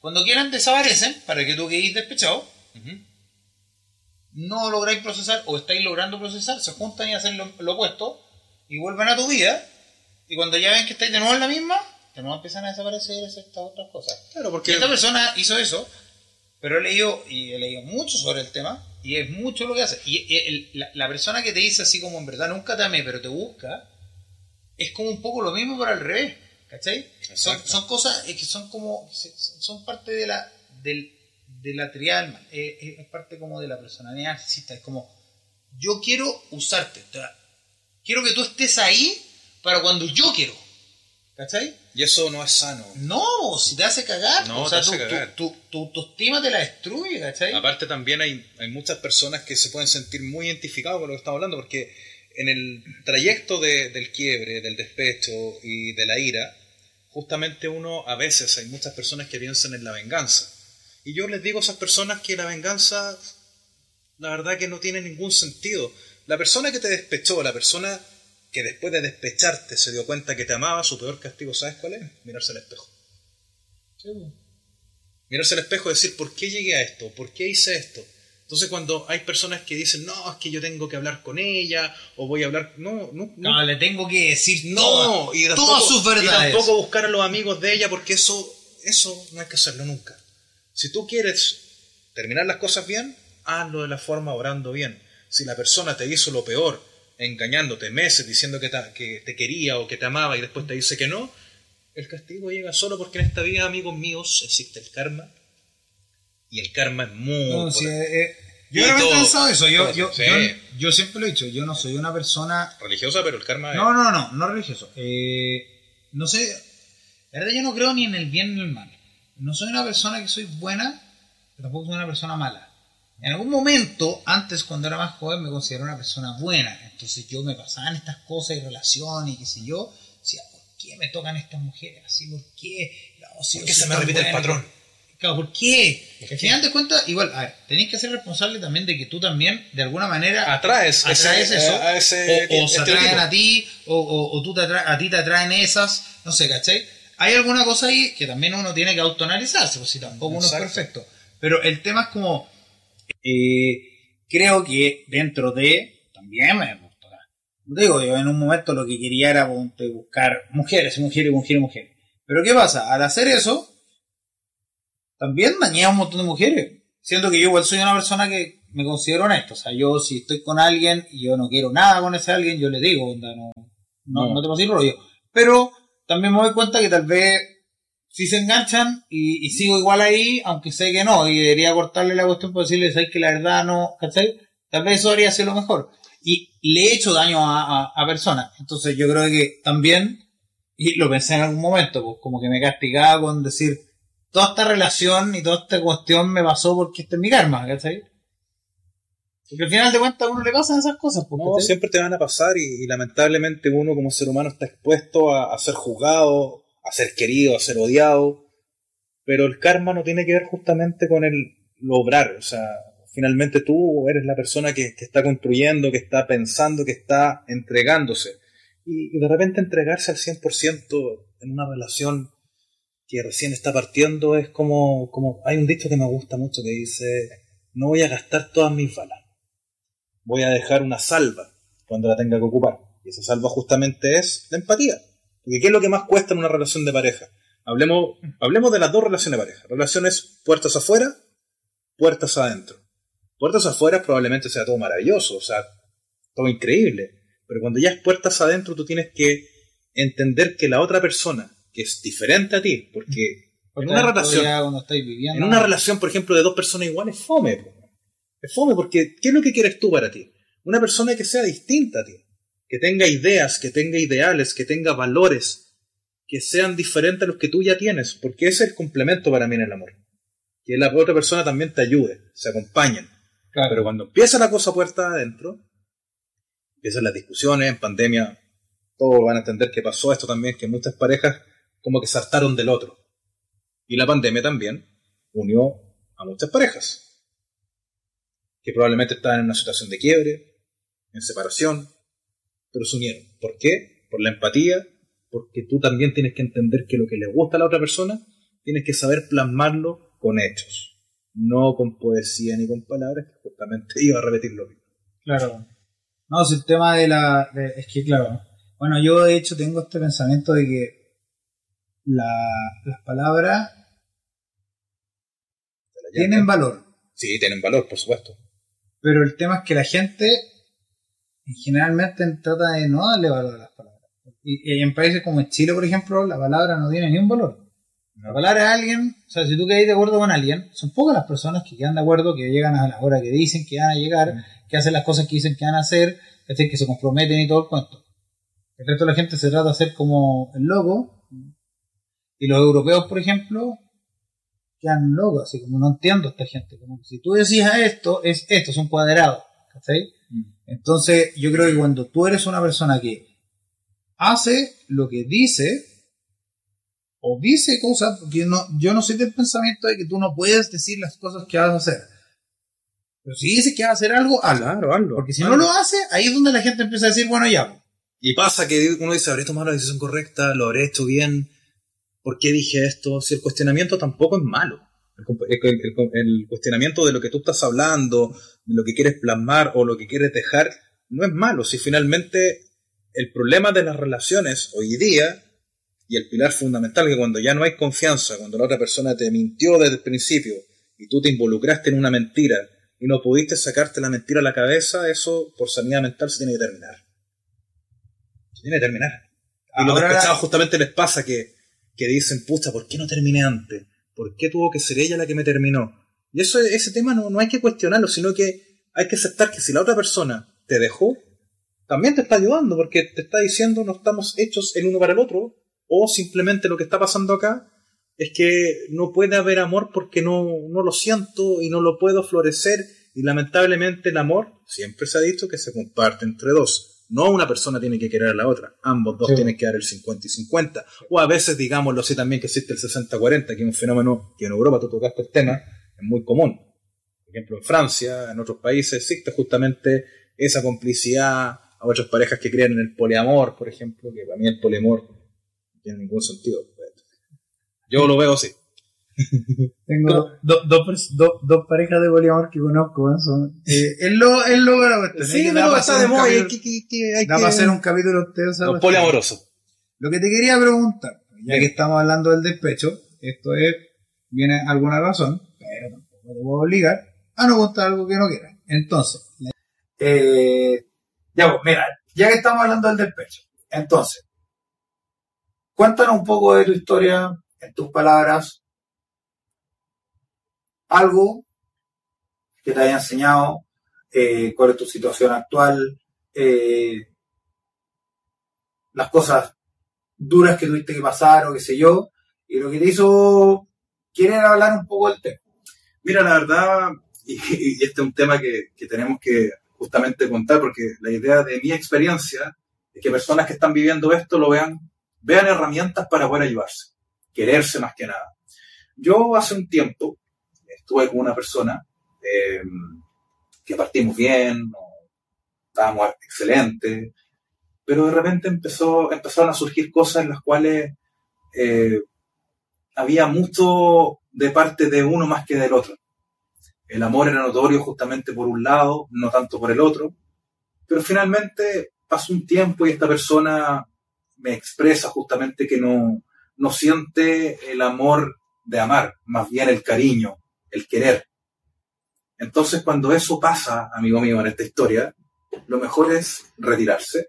cuando quieran desaparecen para que tú quedes despechado, no lográis procesar o estáis logrando procesar, se juntan y hacen lo, lo opuesto y vuelven a tu vida. Y cuando ya ven que estáis de nuevo en la misma, de nuevo empiezan a desaparecer estas otras cosas. Claro, Y porque esta persona hizo eso, pero he leído, y he leído mucho sobre el tema, y es mucho lo que hace. Y el- la, la persona que te dice así como en verdad nunca te amé, pero te busca, es como un poco lo mismo pero al revés, ¿cachai? Son, son cosas que son como, son parte de la, del, de la es, es parte como de la personalidad narcisista, es como, yo quiero usarte, quiero que tú estés ahí para cuando yo quiero, ¿cachai? y eso no es sano. No, si te hace cagar. No, o sea, te hace tu, cagar. Tu, tu, tu autoestima te la destruye, ¿cachai? Aparte también hay, hay muchas personas que se pueden sentir muy identificados con lo que estamos hablando, porque en el trayecto de- del quiebre, del despecho y de la ira, justamente uno, a veces hay muchas personas que piensan en la venganza. Y yo les digo a esas personas que la venganza, la verdad que no tiene ningún sentido. La persona que te despechó, la persona que después de despecharte se dio cuenta que te amaba, su peor castigo, ¿sabes cuál es? Mirarse al espejo. mirarse al espejo y decir, ¿por qué llegué a esto? ¿Por qué hice esto? Entonces cuando hay personas que dicen, no, es que yo tengo que hablar con ella, o voy a hablar, no, no, no, No, le tengo que decir no, y todas sus y verdades. tampoco buscar a los amigos de ella, porque eso, eso no hay que hacerlo nunca. Si tú quieres terminar las cosas bien, hazlo de la forma orando bien. Si la persona te hizo lo peor, engañándote meses, diciendo que te, que te quería o que te amaba y después te dice que no, el castigo llega solo porque en esta vida, amigos míos, existe el karma. Y el karma es muy... No, sí, eh, eh, yo no he pensado eso. Yo, yo, sí. yo, yo siempre lo he dicho. Yo no soy una persona. religiosa, pero el karma es... No, no, no, no religioso. Eh, no sé. La verdad, yo no creo ni en el bien ni en el mal. No soy una persona que soy buena, pero tampoco soy una persona mala. En algún momento, antes cuando era más joven, me consideraba una persona buena. Entonces yo me pasaban estas cosas y relaciones y qué sé yo. Decía, ¿por qué me tocan estas mujeres así? ¿Por qué? No, si ¿Por qué se me repite el buena, patrón? Claro, ¿por qué? Al final de cuentas, igual, a ver, tenéis que ser responsable también de que tú también, de alguna manera, Atraes, atraes ese- eso, a ese o, o se estereotipo. atraen a ti, o, o- o tú te atra- a ti te atraen esas, no sé, ¿cachai? Hay alguna cosa ahí que también uno tiene que autoanalizarse, pues si tampoco uno Exacto. es perfecto. Pero el tema es como, eh, creo que dentro de, también me digo, yo en un momento lo que quería era buscar mujeres, mujeres, mujeres, mujeres. Pero ¿qué pasa? Al hacer eso, también dañé a un montón de mujeres. Siendo que yo igual soy una persona que me considero honesto. O sea, yo si estoy con alguien y yo no quiero nada con ese alguien, yo le digo, onda, no, no, No. no te pases rollo. Pero también me doy cuenta que tal vez si se enganchan y, y sigo igual ahí, aunque sé que no, y debería cortarle la cuestión por decirle, ¿sabes que la verdad no, ¿cachai? Tal vez eso haría ser lo mejor. Y le he hecho daño a, a, a personas. Entonces yo creo que también, y lo pensé en algún momento, pues como que me castigaba con decir, toda esta relación y toda esta cuestión me pasó porque este es mi karma, ¿cachai? Porque al final de cuentas a uno le pasan esas cosas, pues, No, siempre te van a pasar y, y lamentablemente uno como ser humano está expuesto a, a ser juzgado, a ser querido, a ser odiado, pero el karma no tiene que ver justamente con el lograr, o sea, finalmente tú eres la persona que, que está construyendo, que está pensando, que está entregándose. Y, y de repente entregarse al 100% en una relación que recién está partiendo es como, como, hay un dicho que me gusta mucho que dice, no voy a gastar todas mis balas voy a dejar una salva cuando la tenga que ocupar. Y esa salva justamente es la empatía. Porque ¿qué es lo que más cuesta en una relación de pareja? Hablemos, hablemos de las dos relaciones de pareja. Relaciones puertas afuera, puertas adentro. Puertas afuera probablemente sea todo maravilloso, o sea, todo increíble. Pero cuando ya es puertas adentro, tú tienes que entender que la otra persona, que es diferente a ti, porque en una relación, viviendo, en una relación, por ejemplo, de dos personas iguales, fome. Es fome porque ¿qué es lo que quieres tú para ti? Una persona que sea distinta a ti, que tenga ideas, que tenga ideales, que tenga valores, que sean diferentes a los que tú ya tienes, porque ese es el complemento para mí en el amor. Que la otra persona también te ayude, se acompañen. Claro. Pero cuando empieza la cosa puerta adentro, empiezan las discusiones, en pandemia, todos van a entender que pasó esto también, que muchas parejas como que saltaron del otro. Y la pandemia también unió a muchas parejas, que probablemente estaban en una situación de quiebre, en separación, pero se unieron. ¿Por qué? Por la empatía, porque tú también tienes que entender que lo que le gusta a la otra persona, tienes que saber plasmarlo con hechos, no con poesía ni con palabras, que justamente iba a repetir lo mismo. Claro. No, si el tema de la... de- es que, claro. Bueno, yo de hecho tengo este pensamiento de que la- las palabras tienen valor, Sí, tienen valor, por supuesto. pero el tema es que la gente generalmente trata de no darle valor a las palabras. Y, y en países como Chile, por ejemplo, la palabra no tiene ni un valor. La palabra de alguien, o sea, si tú quedas de acuerdo con alguien, son pocas las personas que quedan de acuerdo, que llegan a la hora que dicen que van a llegar, que hacen las cosas que dicen que van a hacer, es decir, que se comprometen y todo el cuento. El resto de la gente se trata de hacer como el loco, y los europeos, por ejemplo, quedan locos, así como no entiendo a esta gente. Como que si tú decías esto, es esto, es un cuadrado. ¿cachai? Entonces, yo creo que cuando tú eres una persona que hace lo que dice, o dice cosas, porque no, yo no soy del pensamiento de que tú no puedes decir las cosas que vas a hacer. Pero si dices que vas a hacer algo, hazlo. Claro, hazlo. Porque si no lo hace, ahí es donde la gente empieza a decir, bueno, ya. pues. Y pasa que uno dice, ¿habré tomado la decisión correcta? ¿Lo habré hecho bien? ¿Por qué dije esto? Si el cuestionamiento tampoco es malo. El, cuestionamiento de lo que tú estás hablando, de lo que quieres plasmar o lo que quieres dejar, no es malo. Si finalmente el problema de las relaciones hoy día y el pilar fundamental que cuando ya no hay confianza, cuando la otra persona te mintió desde el principio y tú te involucraste en una mentira y no pudiste sacarte la mentira a la cabeza, eso por sanidad mental se tiene que terminar. Se tiene que terminar. Y los Ahora- despechados justamente les pasa que, que dicen, pucha, ¿por qué no terminé antes? ¿Por qué tuvo que ser ella la que me terminó? Y eso, ese tema no, no hay que cuestionarlo, sino que hay que aceptar que si la otra persona te dejó, también te está ayudando, porque te está diciendo no estamos hechos el uno para el otro, o simplemente lo que está pasando acá es que no puede haber amor porque no, no lo siento y no lo puedo florecer, y lamentablemente el amor, siempre se ha dicho que se comparte entre dos. No una persona tiene que querer a la otra, ambos dos Sí. tienen que dar el 50 y 50. O a veces, digámoslo así, también que existe el 60-40, que es un fenómeno que en Europa, tú tocaste el tema, es muy común. Por ejemplo, en Francia, en otros países, existe justamente esa complicidad a otras parejas que creen en el poliamor, por ejemplo, que para mí el poliamor no tiene ningún sentido. Yo lo veo así. Tengo do- dos do- dos parejas de poliamor que conozco. weón, Son, eh, es lo, es lo la cuestión, Sí, pero está de moda que, que- que hay da que- para hacer un capítulo entero Los poliamorosos. Lo que te quería preguntar, ya que estamos hablando del despecho, esto es, viene alguna razón, pero tampoco te puedo obligar a no contar algo que no quieras. Entonces, eh, ya pues, mira, ya que estamos hablando del despecho, entonces, cuéntanos un poco de tu historia, en tus palabras, algo que te haya enseñado, eh, cuál es tu situación actual, eh, las cosas duras que tuviste que pasar o qué sé yo, y lo que te hizo querer hablar un poco del tema. Mira, la verdad, y, y este es un tema que, que tenemos que justamente contar, porque la idea de mi experiencia es que personas que están viviendo esto lo vean, vean herramientas para poder ayudarse, quererse más que nada. Yo hace un tiempo estuve con una persona eh, que partimos bien, estábamos excelentes, pero de repente empezó, empezaron a surgir cosas en las cuales eh, había mucho de parte de uno más que del otro. El amor era notorio justamente por un lado, no tanto por el otro, pero finalmente pasó un tiempo y esta persona me expresa justamente que no, no siente el amor de amar, más bien el cariño, el querer. Entonces cuando eso pasa, amigo mío, en esta historia, lo mejor es retirarse.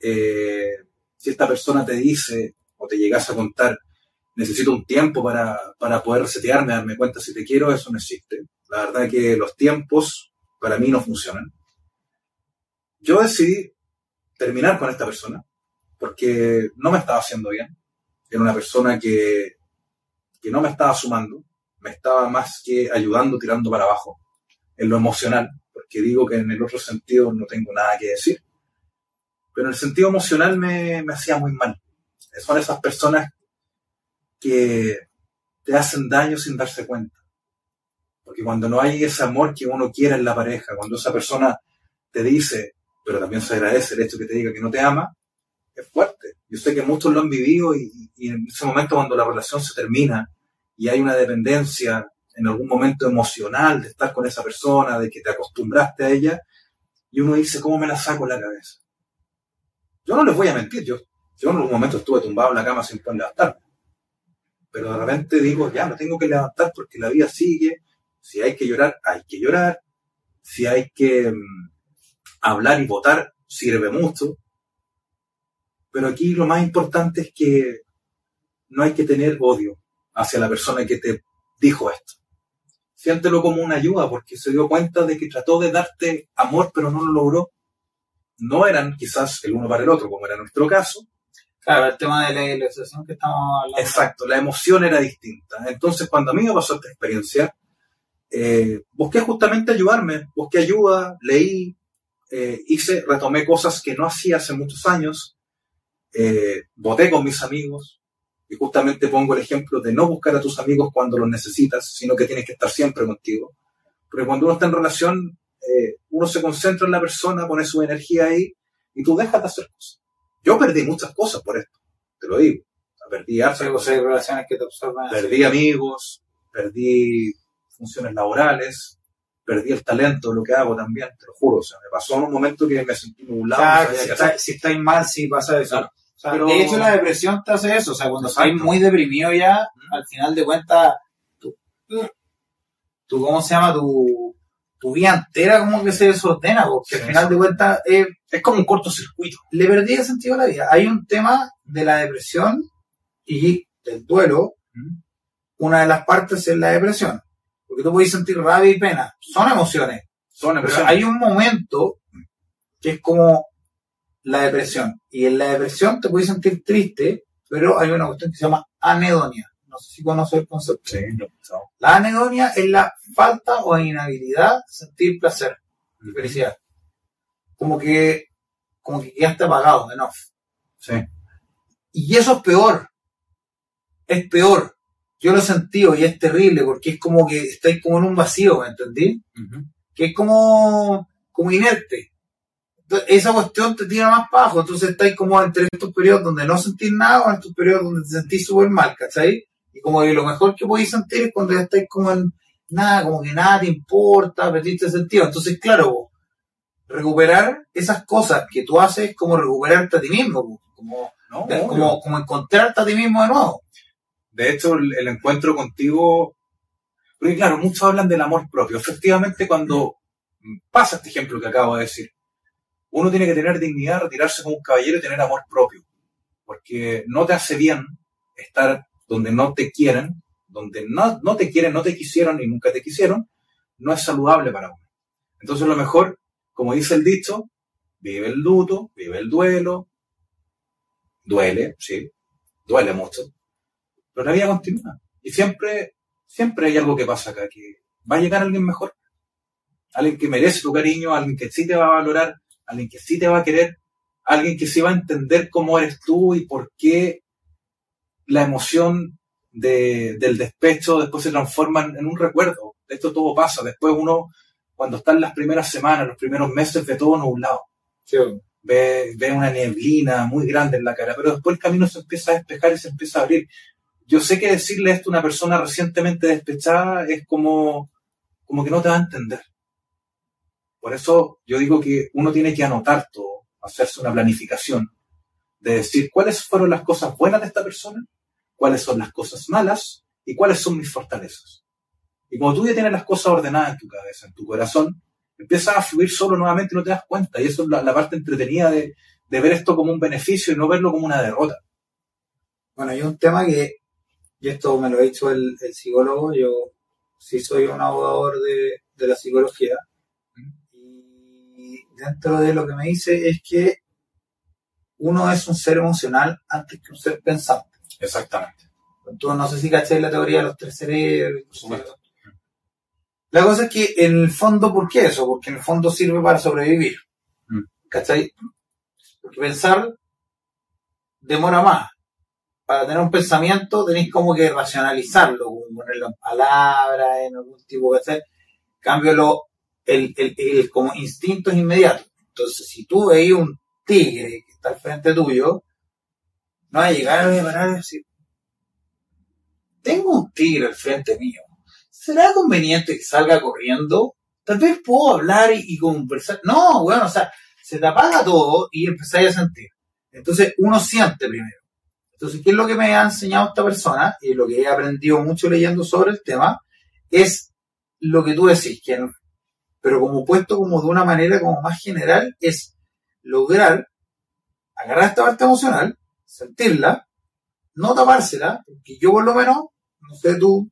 Eh, si esta persona te dice o te llegas a contar, necesito un tiempo para, para poder resetearme, darme cuenta si te quiero, eso no existe. La verdad que los tiempos para mí no funcionan. Yo decidí terminar con esta persona porque no me estaba haciendo bien. Era una persona que, que no me estaba sumando, estaba más que ayudando, tirando para abajo en lo emocional, porque digo que en el otro sentido no tengo nada que decir. Pero en el sentido emocional me, me hacía muy mal. Son esas personas que te hacen daño sin darse cuenta. Porque cuando no hay ese amor que uno quiere en la pareja, cuando esa persona te dice, pero también se agradece el hecho que te diga que no te ama, es fuerte. Yo sé que muchos lo han vivido y en ese momento cuando la relación se termina y hay una dependencia en algún momento emocional de estar con esa persona, de que te acostumbraste a ella, y uno dice, ¿cómo me la saco la cabeza? Yo no les voy a mentir, yo, en algún momento estuve tumbado en la cama sin poder levantarme. Pero de repente digo, ya me tengo que levantar porque la vida sigue, si hay que llorar, hay que llorar, si hay que um, hablar y votar, sirve mucho. Pero aquí lo más importante es que no hay que tener odio hacia la persona que te dijo esto siéntelo como una ayuda, porque se dio cuenta de que trató de darte amor, pero no lo logró. No eran quizás el uno para el otro, como era nuestro caso. Claro, el tema de la ilustración que estamos hablando. Exacto, la emoción era distinta. Entonces, cuando a mí me pasó esta experiencia, eh, busqué justamente ayudarme, busqué ayuda, leí, eh, hice, retomé cosas que no hacía hace muchos años, eh, voté con mis amigos, y justamente pongo el ejemplo de no buscar a tus amigos cuando los necesitas, sino que tienes que estar siempre contigo. Porque cuando uno está en relación, eh, uno se concentra en la persona, pone su energía ahí y tú dejas de hacer cosas. Yo perdí muchas cosas por esto, te lo digo. Perdí relaciones que te Perdí amigos, perdí funciones laborales, perdí el talento de lo que hago también, te lo juro. O sea, me pasó en un momento que me sentí nublado. si, está, si estáis mal, sí pasa eso. De hecho, la depresión te hace eso. O sea, cuando estás muy deprimido ya, al final de cuentas, tu, tu, ¿cómo se llama? Tu, tu vida entera como que se desordena, porque al final de cuentas es como un cortocircuito. Le perdí el sentido a la vida. Hay un tema de la depresión y del duelo. Una de las partes es la depresión. Porque tú puedes sentir rabia y pena. Son emociones. Son emociones. hay un momento que es como la depresión. Y en la depresión te puedes sentir triste, pero hay una cuestión que se llama anedonia. No sé si conoces el concepto. Sí, La anedonia es la falta o inhabilidad de sentir placer y felicidad. Como que, como que está apagado, enough. Sí. Y eso es peor. Es peor. Yo lo he sentido y es terrible porque es como que estáis como en un vacío, ¿me entendí? Que es como, como inerte esa cuestión te tira más bajo, entonces estáis como entre estos periodos donde no sentís nada o en estos periodos donde te sentís súper mal, ¿cachai? Y como que lo mejor que podéis sentir es cuando ya estáis como en nada, como que nada te importa, perdiste sentido. Entonces, claro, recuperar esas cosas que tú haces es como recuperarte a ti mismo, como, como, como encontrarte a ti mismo de nuevo. De hecho, el, encuentro contigo, porque claro, muchos hablan del amor propio. Efectivamente, cuando pasa este ejemplo que acabo de decir, uno tiene que tener dignidad, retirarse como un caballero y tener amor propio. Porque no te hace bien estar donde no te quieren, donde no, no te quieren, no te quisieron y nunca te quisieron, no es saludable para uno. Entonces lo mejor, como dice el dicho, vive el luto, vive el duelo, duele, sí, duele mucho, pero la vida continúa. Y siempre, siempre hay algo que pasa acá, que va a llegar alguien mejor, alguien que merece tu cariño, alguien que sí te va a valorar, alguien que sí te va a querer, alguien que sí va a entender cómo eres tú y por qué la emoción del despecho después se transforma en, un recuerdo. Esto todo pasa. Después uno, cuando está en las primeras semanas, los primeros meses, ve todo nublado. Ve, ve una neblina muy grande en la cara, pero después el camino se empieza a despejar y se empieza a abrir. Yo sé que decirle esto a una persona recientemente despechada es como, como que no te va a entender. Por eso yo digo que uno tiene que anotar todo, hacerse una planificación de decir cuáles fueron las cosas buenas de esta persona, cuáles son las cosas malas y cuáles son mis fortalezas. Y cuando tú ya tienes las cosas ordenadas en tu cabeza, en tu corazón, empiezas a fluir solo nuevamente y no te das cuenta. Y eso es la, parte entretenida de, ver esto como un beneficio y no verlo como una derrota. Bueno, hay un tema que, y esto me lo ha dicho el, psicólogo, yo sí soy un abogador de, de la psicología, dentro de lo que me dice es que uno es un ser emocional antes que un ser pensante. Exactamente. Tú no sé si caché la teoría de los tres cerebros. Por supuesto. La cosa es que en el fondo, ¿por qué eso? Porque en el fondo sirve para sobrevivir. Mm. ¿Cachai? Porque pensar demora más. Para tener un pensamiento tenéis como que racionalizarlo, ponerlo en palabras, en algún tipo, ¿cachai? Cambio lo, el, el, el- como instinto es inmediato. Entonces, si tú veis un tigre que está al frente tuyo, no va a llegar a parar y decir, tengo un tigre al frente mío. ¿Será conveniente que salga corriendo? Tal vez puedo hablar y, conversar. No, bueno, o sea, se te apaga todo y empezáis a sentir. Entonces, uno siente primero. Entonces, ¿qué es lo que me ha enseñado esta persona? Y lo que he aprendido mucho leyendo sobre el tema, es lo que tú decís, que pero como puesto como de una manera como más general, es lograr agarrar esta parte emocional, sentirla, no tapársela, porque yo por lo menos, no sé tú,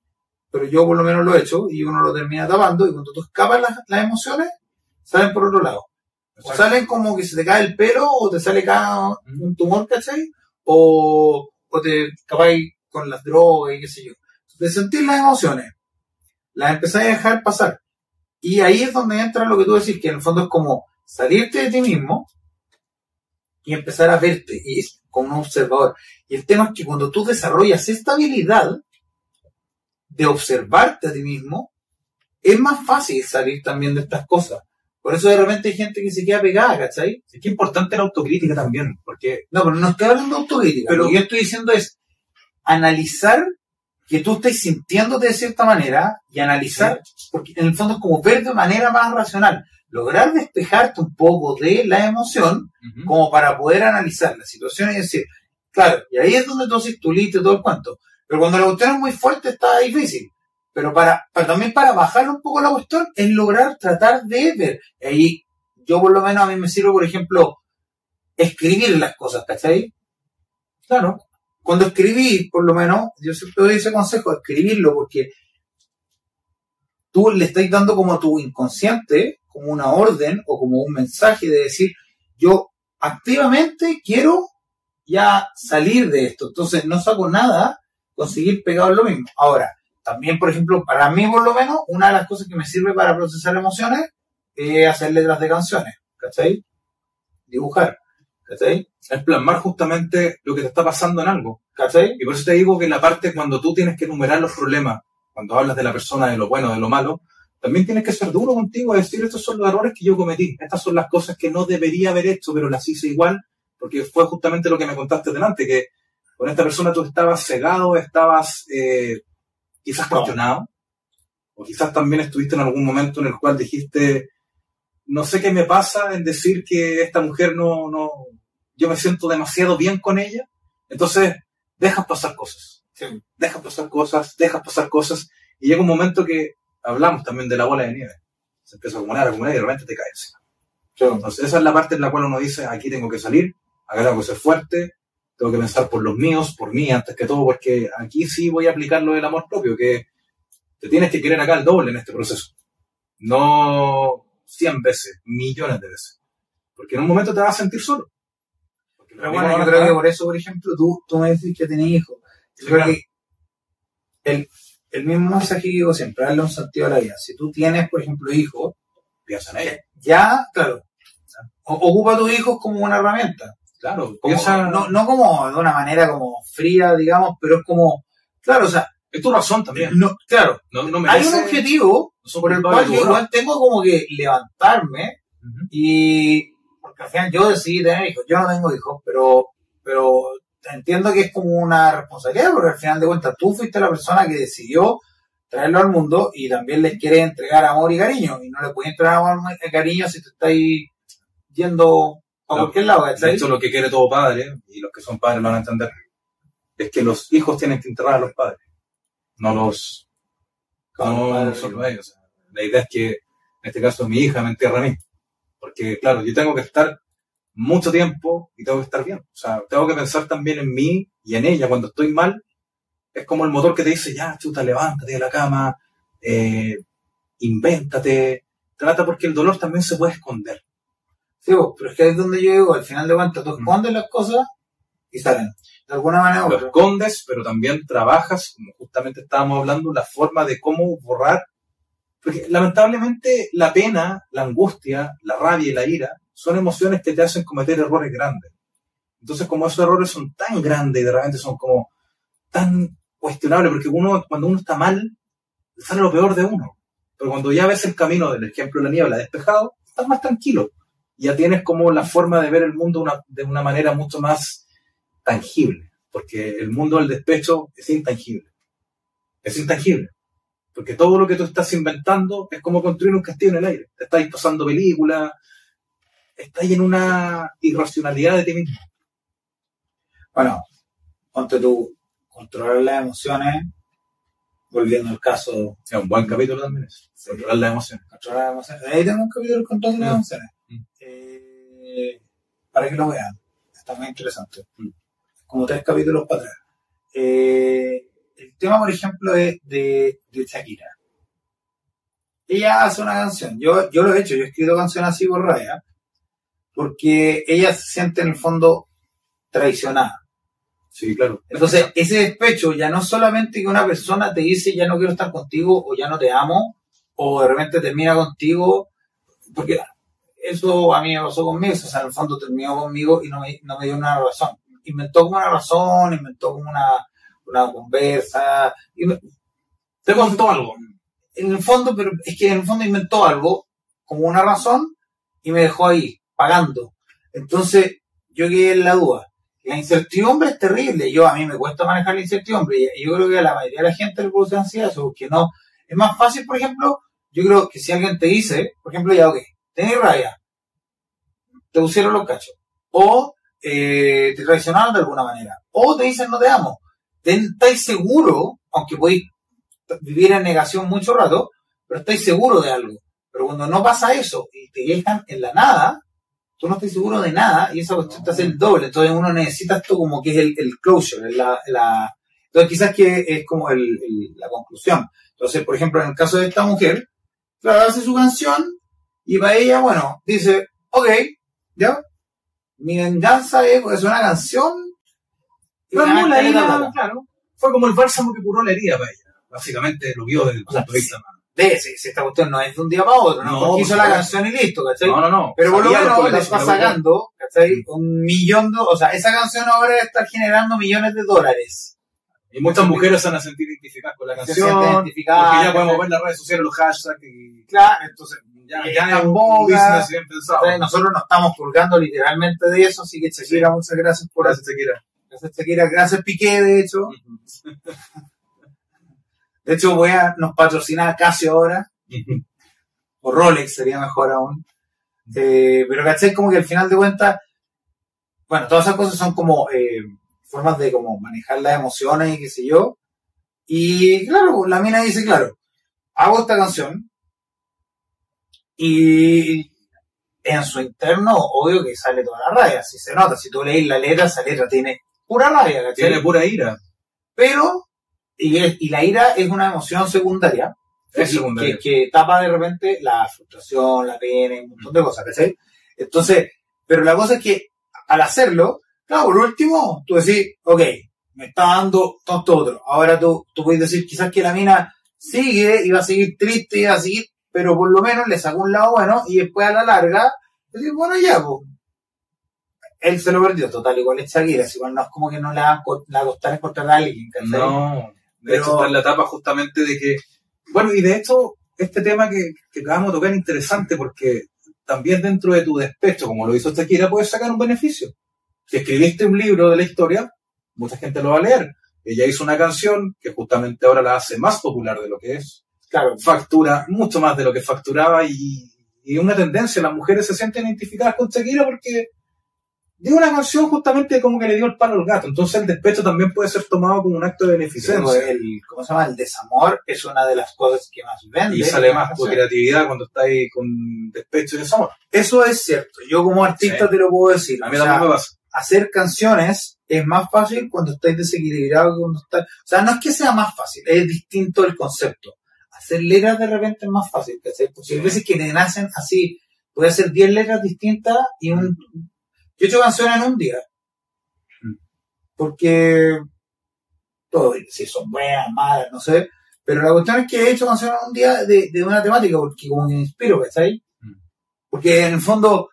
pero yo por lo menos lo he hecho y uno lo termina tapando y cuando tú escapas las, las emociones, salen por otro lado. O salen como que se te cae el pelo o te sale cada un tumor, ¿cachai? O, o te escapáis con las drogas y qué sé yo. De sentir las emociones, las empezáis a dejar pasar. Y ahí es donde entra lo que tú decís, que en el fondo es como salirte de ti mismo y empezar a verte y es como un observador. Y el tema es que cuando tú desarrollas esta habilidad de observarte a ti mismo, es más fácil salir también de estas cosas. Por eso de repente hay gente que se queda pegada, ¿cachai? Es que importante la autocrítica también, porque No, pero no estoy hablando de autocrítica. Pero- lo que yo estoy diciendo es analizar que tú estés sintiéndote de cierta manera y analizar, porque en el fondo es como ver de manera más racional, lograr despejarte un poco de la emoción como para poder analizar la situación y decir, claro, y ahí es donde entonces tú listo todo el cuento. Pero cuando la cuestión es muy fuerte está difícil. Pero para, para también para bajar un poco la cuestión es lograr tratar de ver. Y ahí yo por lo menos a mí me sirve, por ejemplo, escribir las cosas, ¿cachai? Claro. Cuando escribí, por lo menos, yo siempre doy ese consejo, escribirlo, porque tú le estás dando como a tu inconsciente, como una orden o como un mensaje de decir, yo activamente quiero ya salir de esto. Entonces no saco nada con seguir pegado en lo mismo. Ahora, también, por ejemplo, para mí por lo menos, una de las cosas que me sirve para procesar emociones es hacer letras de canciones, ¿cachai? Dibujar, ¿cachai? es plasmar justamente lo que te está pasando en algo. ¿cachai? Y por eso te digo que la parte cuando tú tienes que enumerar los problemas, cuando hablas de la persona, de lo bueno, de lo malo, también tienes que ser duro contigo, decir estos son los errores que yo cometí, estas son las cosas que no debería haber hecho, pero las hice igual, porque fue justamente lo que me contaste delante, que con esta persona tú estabas cegado, estabas eh, quizás cuestionado, o quizás también estuviste en algún momento en el cual dijiste, no sé qué me pasa en decir que esta mujer no, no, yo me siento demasiado bien con ella, entonces dejas pasar cosas, Sí. dejas pasar cosas, dejas pasar cosas, y llega un momento que hablamos también de la bola de nieve, se empieza a acumular, a acumular y de repente te caes. Entonces esa es la parte en la cual uno dice, aquí tengo que salir, acá tengo que ser fuerte, tengo que pensar por los míos, por mí antes que todo, porque aquí sí voy a aplicar lo del amor propio, que te tienes que querer acá el doble en este proceso. No 100 veces, millones de veces. Porque en un momento te vas a sentir solo. Pero bueno, yo creo que por eso, por ejemplo, tú, tú me decís que tenés hijos. Yo Sí, creo claro. que el, el mismo mensaje que digo siempre, darle un sentido a la vida. Si tú tienes, por ejemplo, hijos, piensa en ella. ya, claro, o- ocupa a tus hijos como una herramienta. Claro, Como- piensa, no, no como de una manera como fría, digamos, pero es como, claro, o sea, es tu razón también. no, claro, No, no hay un objetivo no por el cual yo igual tengo como que levantarme y porque al final yo decidí tener hijos, yo no tengo hijos, pero, pero entiendo que es como una responsabilidad, porque al final de cuentas tú fuiste la persona que decidió traerlo al mundo y también les quieres entregar amor y cariño, y no le puedes entregar amor y cariño si te estáis yendo a No, cualquier lado, De ¿cachai? hecho, lo que quiere todo padre, y los que son padres lo van a entender, es que los hijos tienen que enterrar a los padres, no los, no Padre, solo ellos. La idea es que, en este caso, mi hija me entierra a mí. Porque, claro, yo tengo que estar mucho tiempo y tengo que estar bien. O sea, tengo que pensar también en mí y en ella. Cuando estoy mal, es como el motor que te dice, ya, chuta, levántate de la cama, eh, invéntate, trata porque el dolor también se puede esconder. Sí, pero es que ahí es donde yo digo, al final de cuentas, tú Mm. escondes las cosas y salen. De alguna manera lo escondes, pero también trabajas, como justamente estábamos hablando, la forma de cómo borrar. Porque lamentablemente la pena, la angustia, la rabia y la ira son emociones que te hacen cometer errores grandes. Entonces, como esos errores son tan grandes y de repente son como tan cuestionables, porque uno, cuando uno está mal, le sale lo peor de uno. Pero cuando ya ves el camino del ejemplo de la niebla despejado, estás más tranquilo. Ya tienes como la forma de ver el mundo una- de una manera mucho más tangible, porque el mundo del despecho es intangible. Es intangible. Porque todo lo que tú estás inventando es como construir un castillo en el aire. Te estás pasando películas, estás en una irracionalidad de ti mismo. Bueno, ponte tú, controlar las emociones, volviendo al caso, Es un buen capítulo también eso. Controlar las emociones. controlar las emociones. Ahí tengo un capítulo de control de las Mm. emociones. Mm. Eh, para que lo vean. Está muy interesante. Mm. Como tres capítulos para atrás. Eh, el tema, por ejemplo, es de, de Shakira. Ella hace una canción. Yo, yo lo he hecho, yo he escrito canciones así por raya. Porque ella se siente en el fondo traicionada. Sí, claro. Entonces, ese despecho ya no solamente que una persona te dice ya no quiero estar contigo o ya no te amo o de repente termina contigo, porque eso a mí me pasó conmigo, o sea, en el fondo terminó conmigo y no me, no me dio una razón. Inventó como una razón, inventó como una, una conversa, y me- te contó algo. en el fondo, pero es que en el fondo inventó algo como una razón y me dejó ahí, pagando. Entonces, yo quedé en la duda. La incertidumbre es terrible. Yo, a mí me cuesta manejar la incertidumbre. Y yo creo que a la mayoría de la gente le produce ansiedad eso, porque no. Es más fácil, por ejemplo, yo creo que si alguien te dice, por ejemplo, ya, ok, tenés rabia, te pusieron los cachos, o eh, te traicionaron de alguna manera, o te dicen no te amo, estáis seguro, aunque podéis vivir en negación mucho rato, pero estáis seguro de algo. Pero cuando no pasa eso y te dejan en la nada, tú no estás seguro de nada y esa cuestión te hace el doble. Entonces uno necesita esto como que es el, el closure, la, la- entonces quizás que es como el, el- la conclusión. Entonces, por ejemplo, en el caso de esta mujer, claro, hace su canción y para ella, bueno, dice, ok, ya, mi venganza es, es una canción. La herida, plata. claro. Fue como el bálsamo que curó la herida para ella. Básicamente lo vio desde el punto de vista. de si, si esta cuestión no es de un día para otro, ¿no? No, Porque por hizo la canción y listo, ¿cachai? No, no, no. Pero por lo menos le está sacando, ¿cachai? Un millón de, o sea, esa canción ahora estar generando millones de dólares. Y muchas mujeres se van a sentir identificadas con la canción. identificadas, Porque ya podemos ver las redes sociales los hashtags y Claro, entonces, ya, ya está es un business bien pensado. ¿cachai? nosotros nos estamos colgando literalmente de eso, así que Shakira, muchas gracias por Gracias, Shakira. Gracias Shakira, gracias Piqué, de hecho. De hecho, voy a, nos patrocina Casio ahora, o Rolex sería mejor aún. Eh, pero ¿cachai? Como que al final de cuentas, bueno, todas esas cosas son como eh, formas de como manejar las emociones y qué sé yo. Y claro, la mina dice, claro, hago esta canción y en su interno, obvio que sale toda la raya, si se nota, si tú lees la letra, esa letra tiene pura rabia, ¿cachai? Tiene pura ira. pero y, es- y la ira es una emoción secundaria, Es que- secundaria. Que, que tapa de repente la frustración, la pena un montón de cosas, ¿cachai? Entonces, pero la cosa es que al hacerlo, claro, por último, tú decís, ok, me está dando tonto otro. Ahora tú, tú puedes decir quizás que la mina sigue y va a seguir triste y va a seguir, pero por lo menos le sacó un lado bueno y después a la larga, decir, bueno, ya, pues. Él se lo perdió, total, igual es Shakira, igual no es como que no le va a co- le va a costar encontrar a alguien, ¿cachai? No, de Pero- hecho está en la etapa justamente de que, bueno, y de hecho, este tema que, que acabamos de tocar es interesante porque también dentro de tu despecho, como lo hizo Shakira, puedes sacar un beneficio. Si escribiste un libro de la historia, mucha gente lo va a leer. Ella hizo una canción que justamente ahora la hace más popular de lo que es. Claro, Factura mucho más de lo que facturaba y, y una tendencia, las mujeres se sienten identificadas con Shakira porque dio una canción justamente como que le dio el palo al gato. Entonces el despecho también puede ser tomado como un acto de beneficencia. el, ¿cómo se llama? El desamor es una de las cosas que más vende. Y sale más tu creatividad cuando estás ahí con despecho y desamor. Eso es cierto. Yo como artista Sí. te lo puedo decir. A mí también me pasa. hacer canciones es más fácil cuando estáis desequilibrado que cuando estás... O sea, no es que sea más fácil, es distinto el concepto. Hacer letras de repente es más fácil, ¿cachai? Porque hay veces que nacen así, Puede hacer 10 letras distintas y un. Yo he hecho canciones en un día. Mm. Porque. Todo, si son buenas, malas, no sé. Pero la cuestión es que he hecho canciones en un día de, de una temática, porque como que me inspiro, ¿cachai? Mm. Porque en el fondo.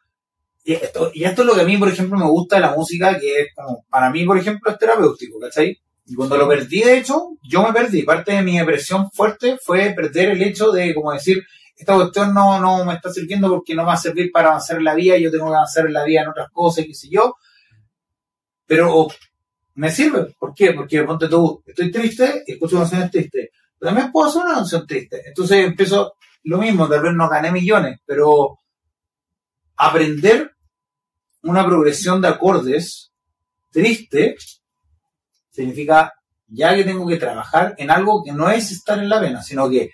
Y esto, y esto es lo que a mí, por ejemplo, me gusta de la música, que es como, para mí, por ejemplo, es terapéutico, ¿cachai? Y cuando lo perdí, de hecho, yo me perdí. Parte de mi depresión fuerte fue perder el hecho de, como decir, esta cuestión no, no me está sirviendo porque no va a servir para avanzar en la vida, yo tengo que avanzar en la vida en otras cosas, qué sé yo. Pero me sirve. ¿Por qué? Porque ponte tú, estoy triste y escucho canciones tristes. Pero también puedo hacer una canción triste. Entonces empiezo lo mismo, tal vez no gané millones, pero aprender una progresión de acordes triste significa ya que tengo que trabajar en algo que no es estar en la vena, sino que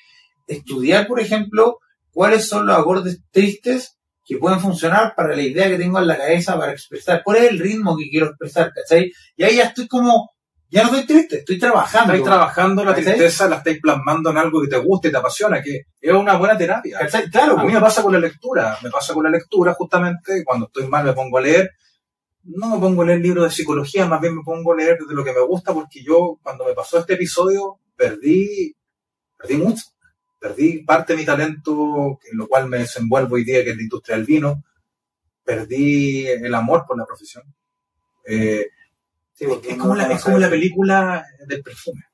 estudiar, por ejemplo, cuáles son los acordes tristes que pueden funcionar para la idea que tengo en la cabeza para expresar, cuál es el ritmo que quiero expresar, ¿cachai? Y ahí ya estoy como, ya no estoy triste, estoy trabajando. Estáis trabajando la ¿Cachai? tristeza, la estáis plasmando en algo que te guste y te apasiona, que es una buena terapia. ¿Cachai? Claro, A mí me pasa con la lectura, me pasa con la lectura justamente, cuando estoy mal me pongo a leer, no me pongo a leer libros de psicología, más bien me pongo a leer de lo que me gusta, porque yo cuando me pasó este episodio perdí, perdí mucho, perdí parte de mi talento, en lo cual me desenvuelvo hoy día, que es la industria del vino, perdí el amor por la profesión. Eh, Sí, es, como la, no es como la sabe. película del perfume,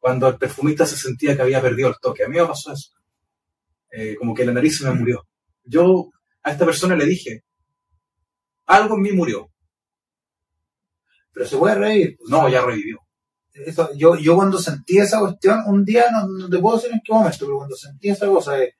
cuando el perfumista se sentía que había perdido el toque. A mí me pasó eso. Eh, como que la nariz se me murió. Yo a esta persona le dije, algo en mí murió. Pero se puede reír. pues. No, ya revivió. Eso, yo, yo cuando sentí esa cuestión, un día, no, no te puedo decir en qué momento, pero cuando sentí esa cosa de,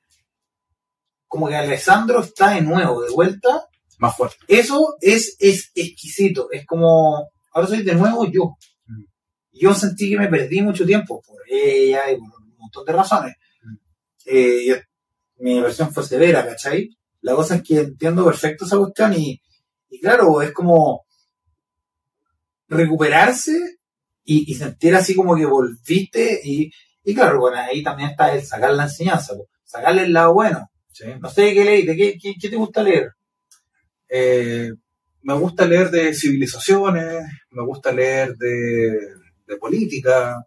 como que Alessandro está de nuevo, de vuelta, Más fuerte. eso es, es exquisito, es como, ahora soy de nuevo yo. Mm. Yo sentí que me perdí mucho tiempo por ella y por un montón de razones. Mm. Eh, yo- mi versión fue severa, ¿cachai? La cosa es que entiendo perfecto esa cuestión y, y claro, es como recuperarse y, y sentir así como que volviste y, y claro, bueno, ahí también está el sacar la enseñanza, sacarle el lado bueno. Sí. No sé qué leíste, ¿qué, qué, qué te gusta leer? Eh, me gusta leer de civilizaciones, me gusta leer de, de política,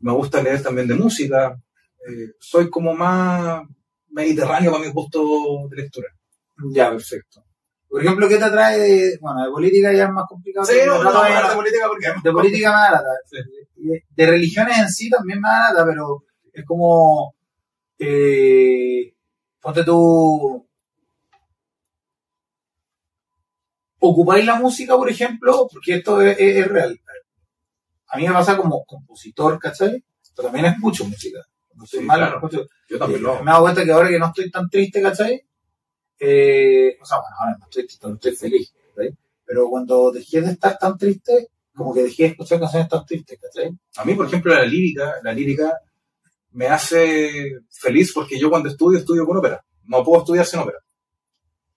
me gusta leer también de música. Eh, soy como más mediterráneo para mi gusto de lectura. Ya, perfecto. Por ejemplo, ¿qué te atrae de, bueno, de política ya es más complicado? Sí, no, no, de- de política porque de política me da lata. De, de religiones en sí también me da lata, pero es como, eh, ponte tú, ocupáis la música, por ejemplo, porque esto es, es- es real. A mí me pasa como compositor, ¿cachai? Pero también escucho música. No estoy Sí, mal, claro. escucho. yo también lo hago. Me he dado cuenta que ahora que no estoy tan triste, ¿cachai? Eh, o sea, bueno, ahora no estoy triste, no estoy feliz, ¿cachai? Pero cuando dejé de estar tan triste, como que dejé de escuchar canciones tan tristes, ¿cachai? A mí, por ejemplo, la lírica, la lírica me hace feliz porque yo cuando estudio, estudio con ópera. No puedo estudiar sin ópera.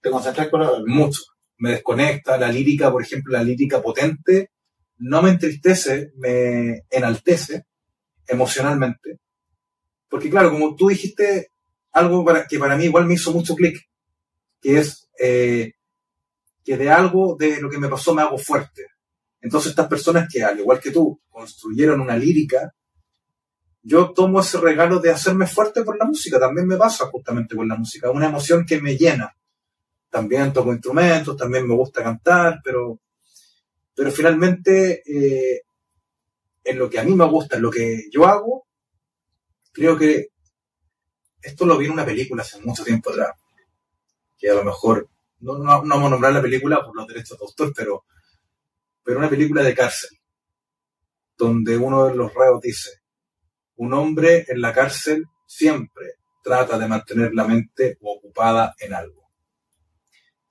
Te concentras con la Mucho. Me desconecta. La lírica, por ejemplo, la lírica potente, no me entristece, me enaltece emocionalmente. Porque claro, como tú dijiste algo para, que para mí igual me hizo mucho clic, que es eh, que de algo de lo que me pasó me hago fuerte. Entonces estas personas que, al igual que tú, construyeron una lírica, yo tomo ese regalo de hacerme fuerte por la música. También me pasa justamente con la música, una emoción que me llena. También toco instrumentos, también me gusta cantar, pero, pero finalmente eh, en lo que a mí me gusta, en lo que yo hago, creo que esto lo vi en una película hace mucho tiempo atrás, que a lo mejor, no, no, no vamos a nombrar la película por los derechos de autor, pero, pero una película de cárcel, donde uno de los reos dice, un hombre en la cárcel siempre trata de mantener la mente ocupada en algo.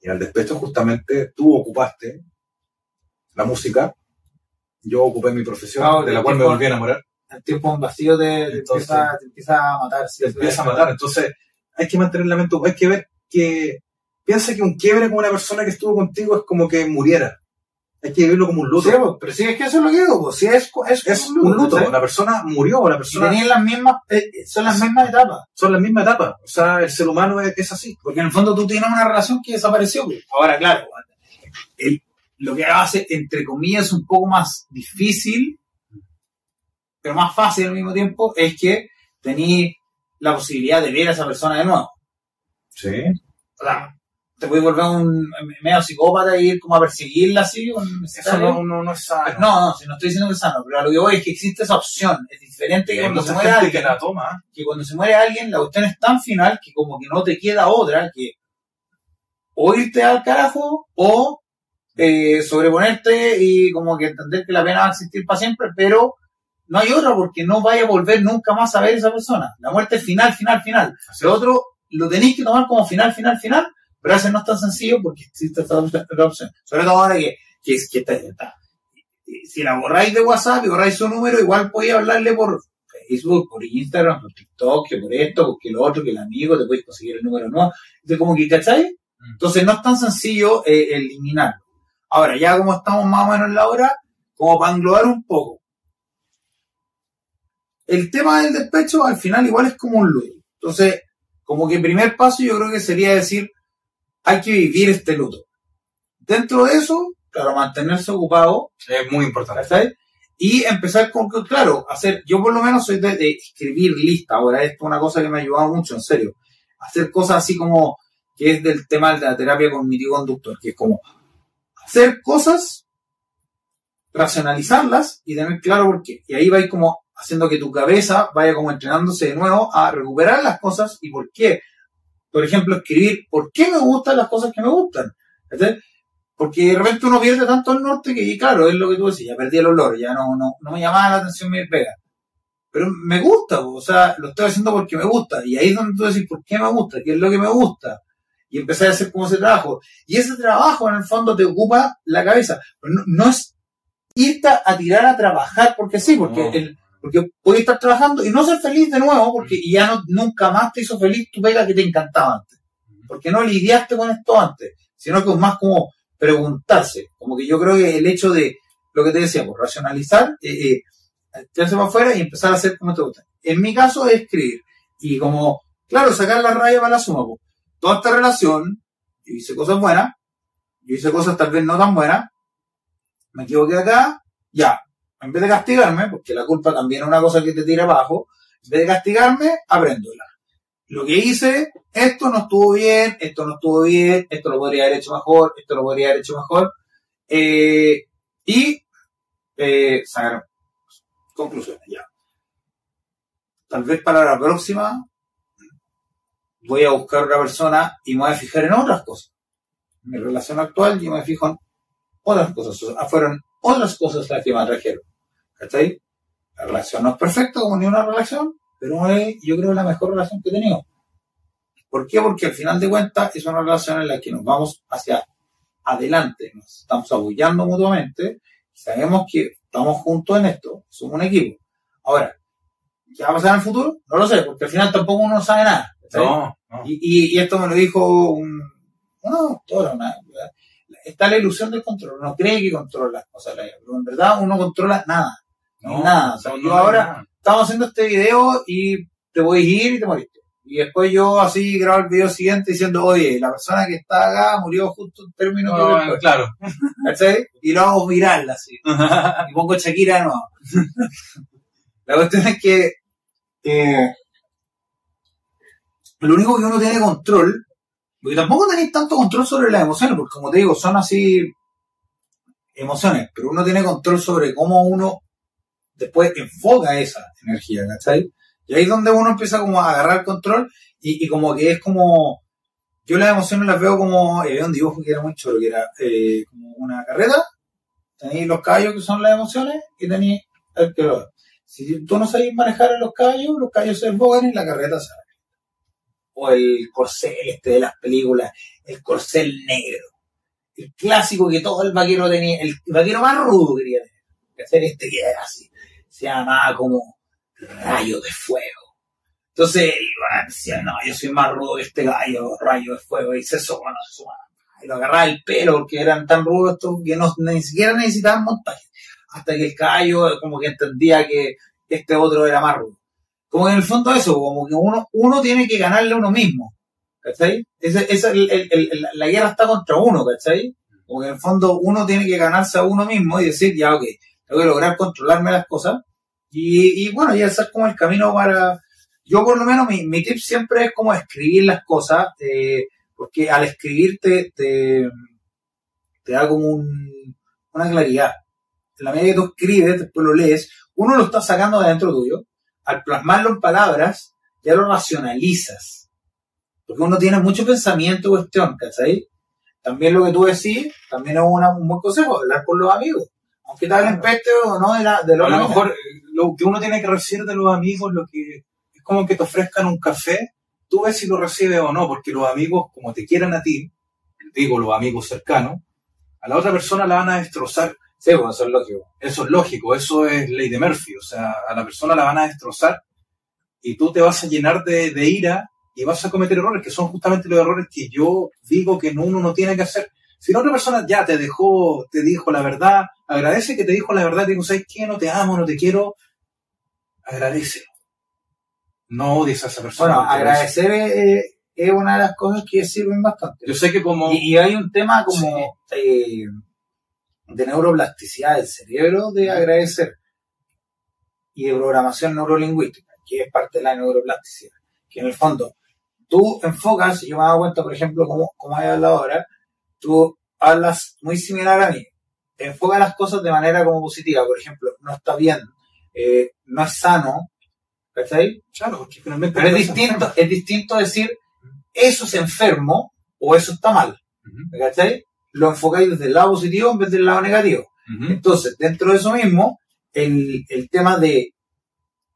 Y al despecho justamente tú ocupaste la música, yo ocupé mi profesión, Ah, de la cual me volví a enamorar, El tiempo en vacío te, empieza, te empieza a matar. te empieza a matar. Entonces, hay que mantener la mente, hay que ver que, piensa que un quiebre con una persona que estuvo contigo es como que muriera. hay que vivirlo como un luto. Sí, pues, pero sí, es que eso es lo que digo, pues, sí, es, es, es un luto. ¿cachai? La persona murió, la Y persona tenían las mismas, eh, son las mismas etapas. son las mismas etapas. O sea, el ser humano es, es así. Porque en el fondo tú tienes una relación que desapareció. pues. Ahora, claro, el- lo que hace, entre comillas, un poco más difícil, pero más fácil al mismo tiempo, es que tenés la posibilidad de ver a esa persona de nuevo. Sí. O sea, te puedes volver un medio psicópata y ir como a perseguirla así. con- Eso no, no, no es sano. no, no, si no estoy diciendo que es sano, pero a lo que voy es que existe esa opción. Es diferente que cuando se muere alguien que la toma. que cuando se muere alguien, la cuestión es tan final que como que no te queda otra que o irte al carajo o eh, sobreponerte y como que entender que la pena va a existir para siempre, pero no hay otra porque no vaya a volver nunca más a ver a esa persona. La muerte es final, final, final. Lo otro lo tenéis que tomar como final, final, final, pero a veces no es tan sencillo porque existe esta opción. Sobre todo ahora que, que, es- que está, está- si la borráis de WhatsApp y borráis su número, igual podéis hablarle por Facebook, por Instagram, por TikTok, que por esto, porque lo otro, que el amigo, te podéis conseguir el número nuevo. Entonces, como que, ¿cachai? Entonces, no es tan sencillo eh, eliminarlo. Ahora, ya como estamos más o menos en la hora, como para englobar un poco. El tema del despecho, al final, igual es como un luto. Entonces, como que el primer paso yo creo que sería decir, hay que vivir este luto. Dentro de eso, claro, mantenerse ocupado, Es muy importante. ¿cachai? Y empezar con, con- claro, hacer, yo por lo menos soy de, de escribir lista, ahora esto es una cosa que me ha ayudado mucho, en serio. Hacer cosas así como, que es del tema de la terapia cognitivo-conductor, que es como hacer cosas, racionalizarlas y tener claro por qué. Y ahí vais como haciendo que tu cabeza vaya como entrenándose de nuevo a recuperar las cosas y por qué. Por ejemplo, escribir por qué me gustan las cosas que me gustan. Porque de repente uno pierde tanto el norte que, y claro, es lo que tú decías, ya perdí el olor, ya no, no, no me llamaba la atención mi pega. Pero me gusta, o sea, lo estoy haciendo porque me gusta. Y ahí es donde tú decís, ¿por qué me gusta? ¿Qué es lo que me gusta? Y empezar a hacer como ese trabajo. Y ese trabajo, en el fondo, te ocupa la cabeza. No, no es irte a tirar a trabajar porque sí, porque, No. el, porque puedes estar trabajando y no ser feliz de nuevo, porque y ya no, nunca más te hizo feliz tu pega que te encantaba antes. Porque no lidiaste con esto antes, sino que es más como preguntarse. Como que yo creo que el hecho de lo que te decíamos, racionalizar, eh, eh, tirarse para afuera y empezar a hacer como te gusta. En mi caso es escribir. Y como, claro, sacar la raya para la suma. po. Toda esta relación, yo hice cosas buenas, yo hice cosas tal vez no tan buenas, me equivoqué acá, ya. En vez de castigarme, porque la culpa también es una cosa que te tira abajo, en vez de castigarme, apréndola. Lo que hice, esto no estuvo bien, esto no estuvo bien, esto lo podría haber hecho mejor, esto lo podría haber hecho mejor. Eh, y eh, conclusiones, ya. Tal vez para la próxima voy a buscar otra persona y me voy a fijar en otras cosas. Mi relación actual yo me fijo en otras cosas. Fueron otras cosas las que me atrajeron. ¿Cachai? La relación no es perfecta como ni una relación, pero es, yo creo, la mejor relación que he tenido. ¿Por qué? Porque al final de cuentas es una relación en la que nos vamos hacia adelante, nos estamos apoyando mutuamente, sabemos que estamos juntos en esto, somos un equipo. Ahora, ¿qué va a pasar en el futuro? No lo sé, porque al final tampoco uno sabe nada. ¿cachai? No, no. Y, y- y esto me lo dijo un, una doctora, una, está la ilusión del control, uno cree que controla las cosas, pero en verdad uno controla nada, No, nada. O sea, no, yo no, ahora no. estamos haciendo este video y te voy a ir y te moriste. Y después yo así grabo el video siguiente diciendo, oye, la persona que está acá murió justo en términos No, después. claro. ¿Cachai? Y lo hago viral así. y pongo Shakira de nuevo. la cuestión es que eh, lo único que uno tiene control, porque tampoco tenéis tanto control sobre las emociones, porque como te digo, son así emociones, pero uno tiene control sobre cómo uno después enfoca esa energía, ¿cachai? Y ahí es donde uno empieza como a agarrar control y, como que es como, yo las emociones las veo como, eh, había un dibujo que era muy chulo, que era eh, como una carreta, tenéis los caballos que son las emociones y tenéis el que Si tú no sabes manejar a los caballos, los caballos se desbogan y la carreta se. O el corcel este de las películas, el corcel negro. El clásico que todo el vaquero tenía, el vaquero más rudo quería tener. Que hacer este que era así. Se llamaba como rayo de fuego. Entonces, iba, decía, no, yo soy más rudo que este gallo, rayo de fuego, y se suma, no se y lo agarraba el pelo porque eran tan rudos estos que no, ni siquiera necesitaban montaje. Hasta que el caballo como que entendía que este otro era más rudo. Como que en el fondo eso, como que uno, uno tiene que ganarle a uno mismo. ¿Cachai? Ese, ese, el, el, el, la guerra está contra uno, ¿cachai? Como que en el fondo uno tiene que ganarse a uno mismo y decir, ya, ok, tengo que lograr controlarme las cosas. Y, y bueno, ya ese es como el camino para... Yo por lo menos mi, mi tip siempre es como escribir las cosas, eh, porque al escribir te, te, da como un, una claridad. En la medida que tú escribes, después lo lees, uno lo está sacando de dentro tuyo, al plasmarlo en palabras, ya lo racionalizas. Porque uno tiene mucho pensamiento cuestión, ¿cachai? También lo que tú decís, también es un buen consejo, hablar con los amigos. Aunque te hablen peste o no de, la, de lo A lo mejor eh, lo que uno tiene que recibir de los amigos, lo que es como que te ofrezcan un café, tú ves si lo recibes o no, porque los amigos, como te quieran a ti, digo los amigos cercanos, a la otra persona la van a destrozar. Sí, bueno, eso es lógico. Eso es lógico, eso es ley de Murphy, o sea, a la persona la van a destrozar y tú te vas a llenar de, de ira y vas a cometer errores, que son justamente los errores que yo digo que no- uno no tiene que hacer. Si la otra persona ya te dejó, te dijo la verdad, agradece que te dijo la verdad, te dijo, ¿sabes qué? No te amo, no te quiero, agradecelo. No odies a esa persona. Bueno, agradecer es, es una de las cosas que sirven bastante. Yo sé que como... Y, y hay un tema como eh, de neuroplasticidad del cerebro de agradecer y de programación neurolingüística, que es parte de la neuroplasticidad. Que en el fondo, tú enfocas, yo me he dado cuenta, por ejemplo, como, como he hablado ahora, tú hablas muy similar a mí. Enfoca las cosas de manera como positiva. Por ejemplo, no está bien, eh, no es sano, ¿cachai? Claro, finalmente... Pero es distinto, enferma. es distinto decir eso es enfermo o eso está mal. Ujú, ¿Cachai? Lo enfocáis desde el lado positivo en vez del lado negativo. Entonces, dentro de eso mismo, el, el tema de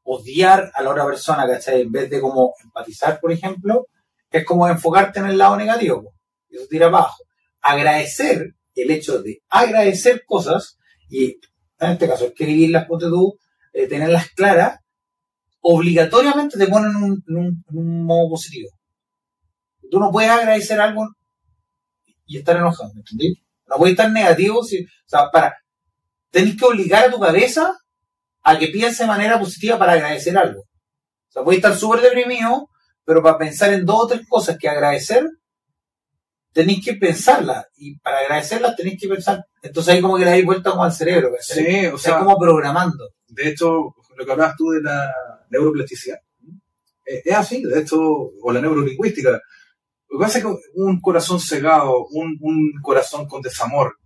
odiar a la otra persona, ¿cachai? En vez de como empatizar, por ejemplo, es como enfocarte en el lado negativo. po. Eso tira abajo. Agradecer, el hecho de agradecer cosas, y en este caso escribirlas, ponte tú, eh, tenerlas claras, obligatoriamente te ponen en un, modo positivo. Tú no puedes agradecer algo y estar enojado, ¿me entendí? No puedes estar negativo, si, o sea, para, tenés que obligar a tu cabeza a que piense de manera positiva para agradecer algo. O sea, puedes estar súper deprimido, pero para pensar en dos o tres cosas que agradecer, tenéis que pensarlas. Y para agradecerlas tenéis que pensar. Entonces ahí como que le dais vuelta como al cerebro, ¿cachai? Sí, o sea, como programando. de hecho, lo que hablabas tú de la neuroplasticidad, eh, es así, de hecho, o la neurolingüística. Lo que pasa es que un corazón cegado, un, un corazón con desamor,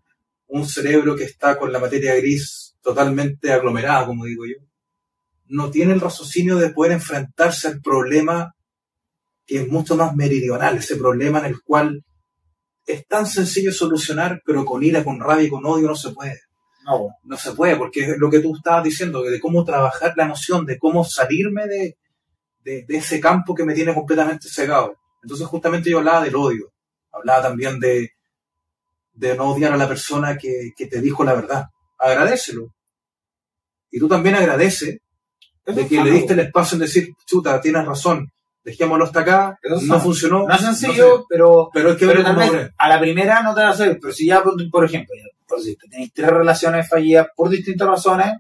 un cerebro que está con la materia gris totalmente aglomerada, como digo yo, no tiene el raciocinio de poder enfrentarse al problema que es mucho más meridional, ese problema en el cual es tan sencillo solucionar, pero con ira, con rabia y con odio no se puede No, no se puede, porque es lo que tú estabas diciendo, de cómo trabajar la emoción, de cómo salirme de, de, de ese campo que me tiene completamente cegado. Entonces justamente yo hablaba del odio, hablaba también de, de no odiar a la persona que, que te dijo la verdad. Agradecelo. Y tú también agradece de que le diste el espacio en decir, chuta, tienes razón, dejémoslo hasta acá, Eso es no funcionó. no es sencillo, sé. pero pero hay que Pero vez a la primera no te va a hacer, pero si ya, por, por ejemplo, ya, por tenéis tres relaciones fallidas por distintas razones,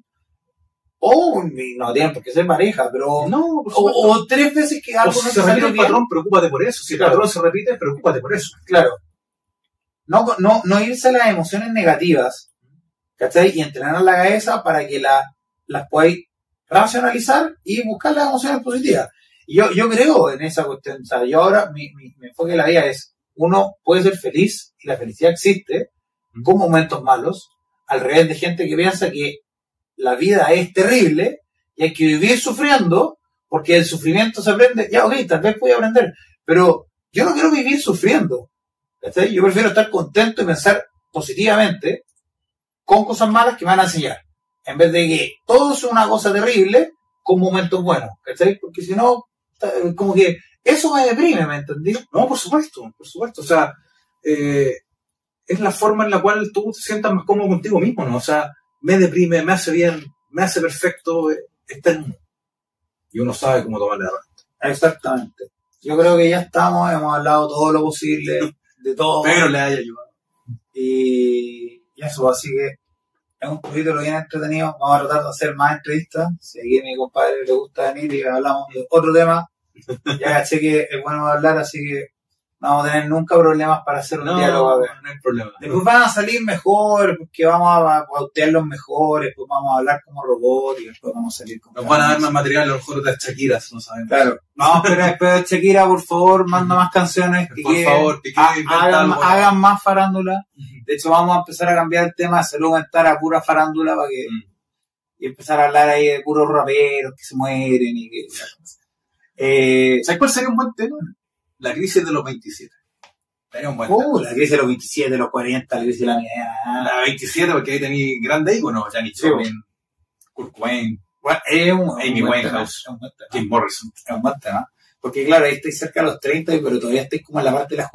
o no tienen por qué ser pareja, pero No, o, o tres veces que O algo si no se repite el bien, patrón, preocúpate por eso. Si el patrón se repite, preocúpate por eso. claro. No, no, no irse a las emociones negativas, ¿cachai? Y entrenar la cabeza para que la, las podáis racionalizar y buscar las emociones positivas. Y yo, yo creo en esa cuestión. O sea, yo ahora, mi, mi, mi enfoque en la vida es, uno puede ser feliz y la felicidad existe con momentos malos, al revés de gente que piensa que la vida es terrible y hay que vivir sufriendo porque el sufrimiento se aprende. Ya, ok, tal vez voy a aprender, pero yo no quiero vivir sufriendo. Yo prefiero estar contento y pensar positivamente con cosas malas que me van a enseñar. En vez de que todo es una cosa terrible con momentos buenos. Porque si no, como que eso me deprime, ¿me entendí? No, por supuesto, por supuesto. O sea, eh, es la forma en la cual tú te sientas más cómodo contigo mismo, ¿no? O sea, me deprime, me hace bien, me hace perfecto, eh, está en uno. Y uno sabe cómo tomar la herramienta. Exactamente. Yo creo que ya estamos, hemos hablado todo lo posible. de todo. Pero le haya ayudado. Y, y eso, así que es un capítulo bien entretenido. Vamos a tratar de hacer más entrevistas. Si aquí a mi compadre le gusta venir y hablamos de otro tema, ya caché que es bueno hablar, así que no vamos a tener nunca problemas para hacer un No, diálogo. a ver. no hay problema. Después van a salir mejor, porque vamos a pautear los mejores, después vamos a hablar como robots y después vamos a salir con Nos van a dar más material a lo mejor de Shakiras, no sabemos. Claro. No, pero después Shakira, por favor, manda más canciones. que Por quieren. favor, Piqué, Ha- hagan, hagan más farándula. De hecho, vamos a empezar a cambiar el tema de salud mental a pura farándula para que Mm. y empezar a hablar ahí de puros raperos que se mueren y que. Eh, ¿Sabes cuál sería un buen tema? La crisis de los 27. Sería un buen uh, la crisis de los 27, los 40, la crisis de la mierda. La 27, porque ahí tenéis grandes íconos. Janis Sí, Joplin, Kurt Cobain, Bueno, es un, Amy Winehouse. Jim Morrison. Es un buen tema. Porque claro, ahí estáis cerca de los 30, pero todavía estáis como en la parte de la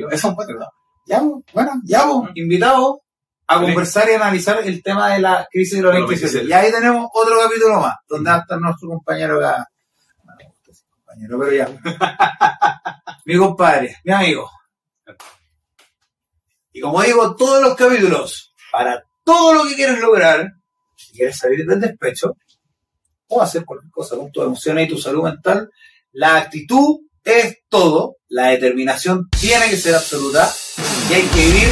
yo. Eso es un buen tema. Ya, bueno, ya, pues, invitados a Sí. conversar y analizar el tema de la crisis de los De los 27. 27. Y ahí tenemos otro capítulo más, donde va a estar nuestro compañero acá. No me gusta ese compañero, pero ya. mi compadre, mi amigo. Y como digo, todos los capítulos, para todo lo que quieres lograr, si quieres salir del despecho, o hacer cualquier cosa con tus emociones y tu salud mental, la actitud es todo, la determinación tiene que ser absoluta y hay que vivir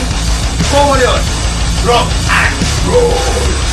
como león. Rock and roll.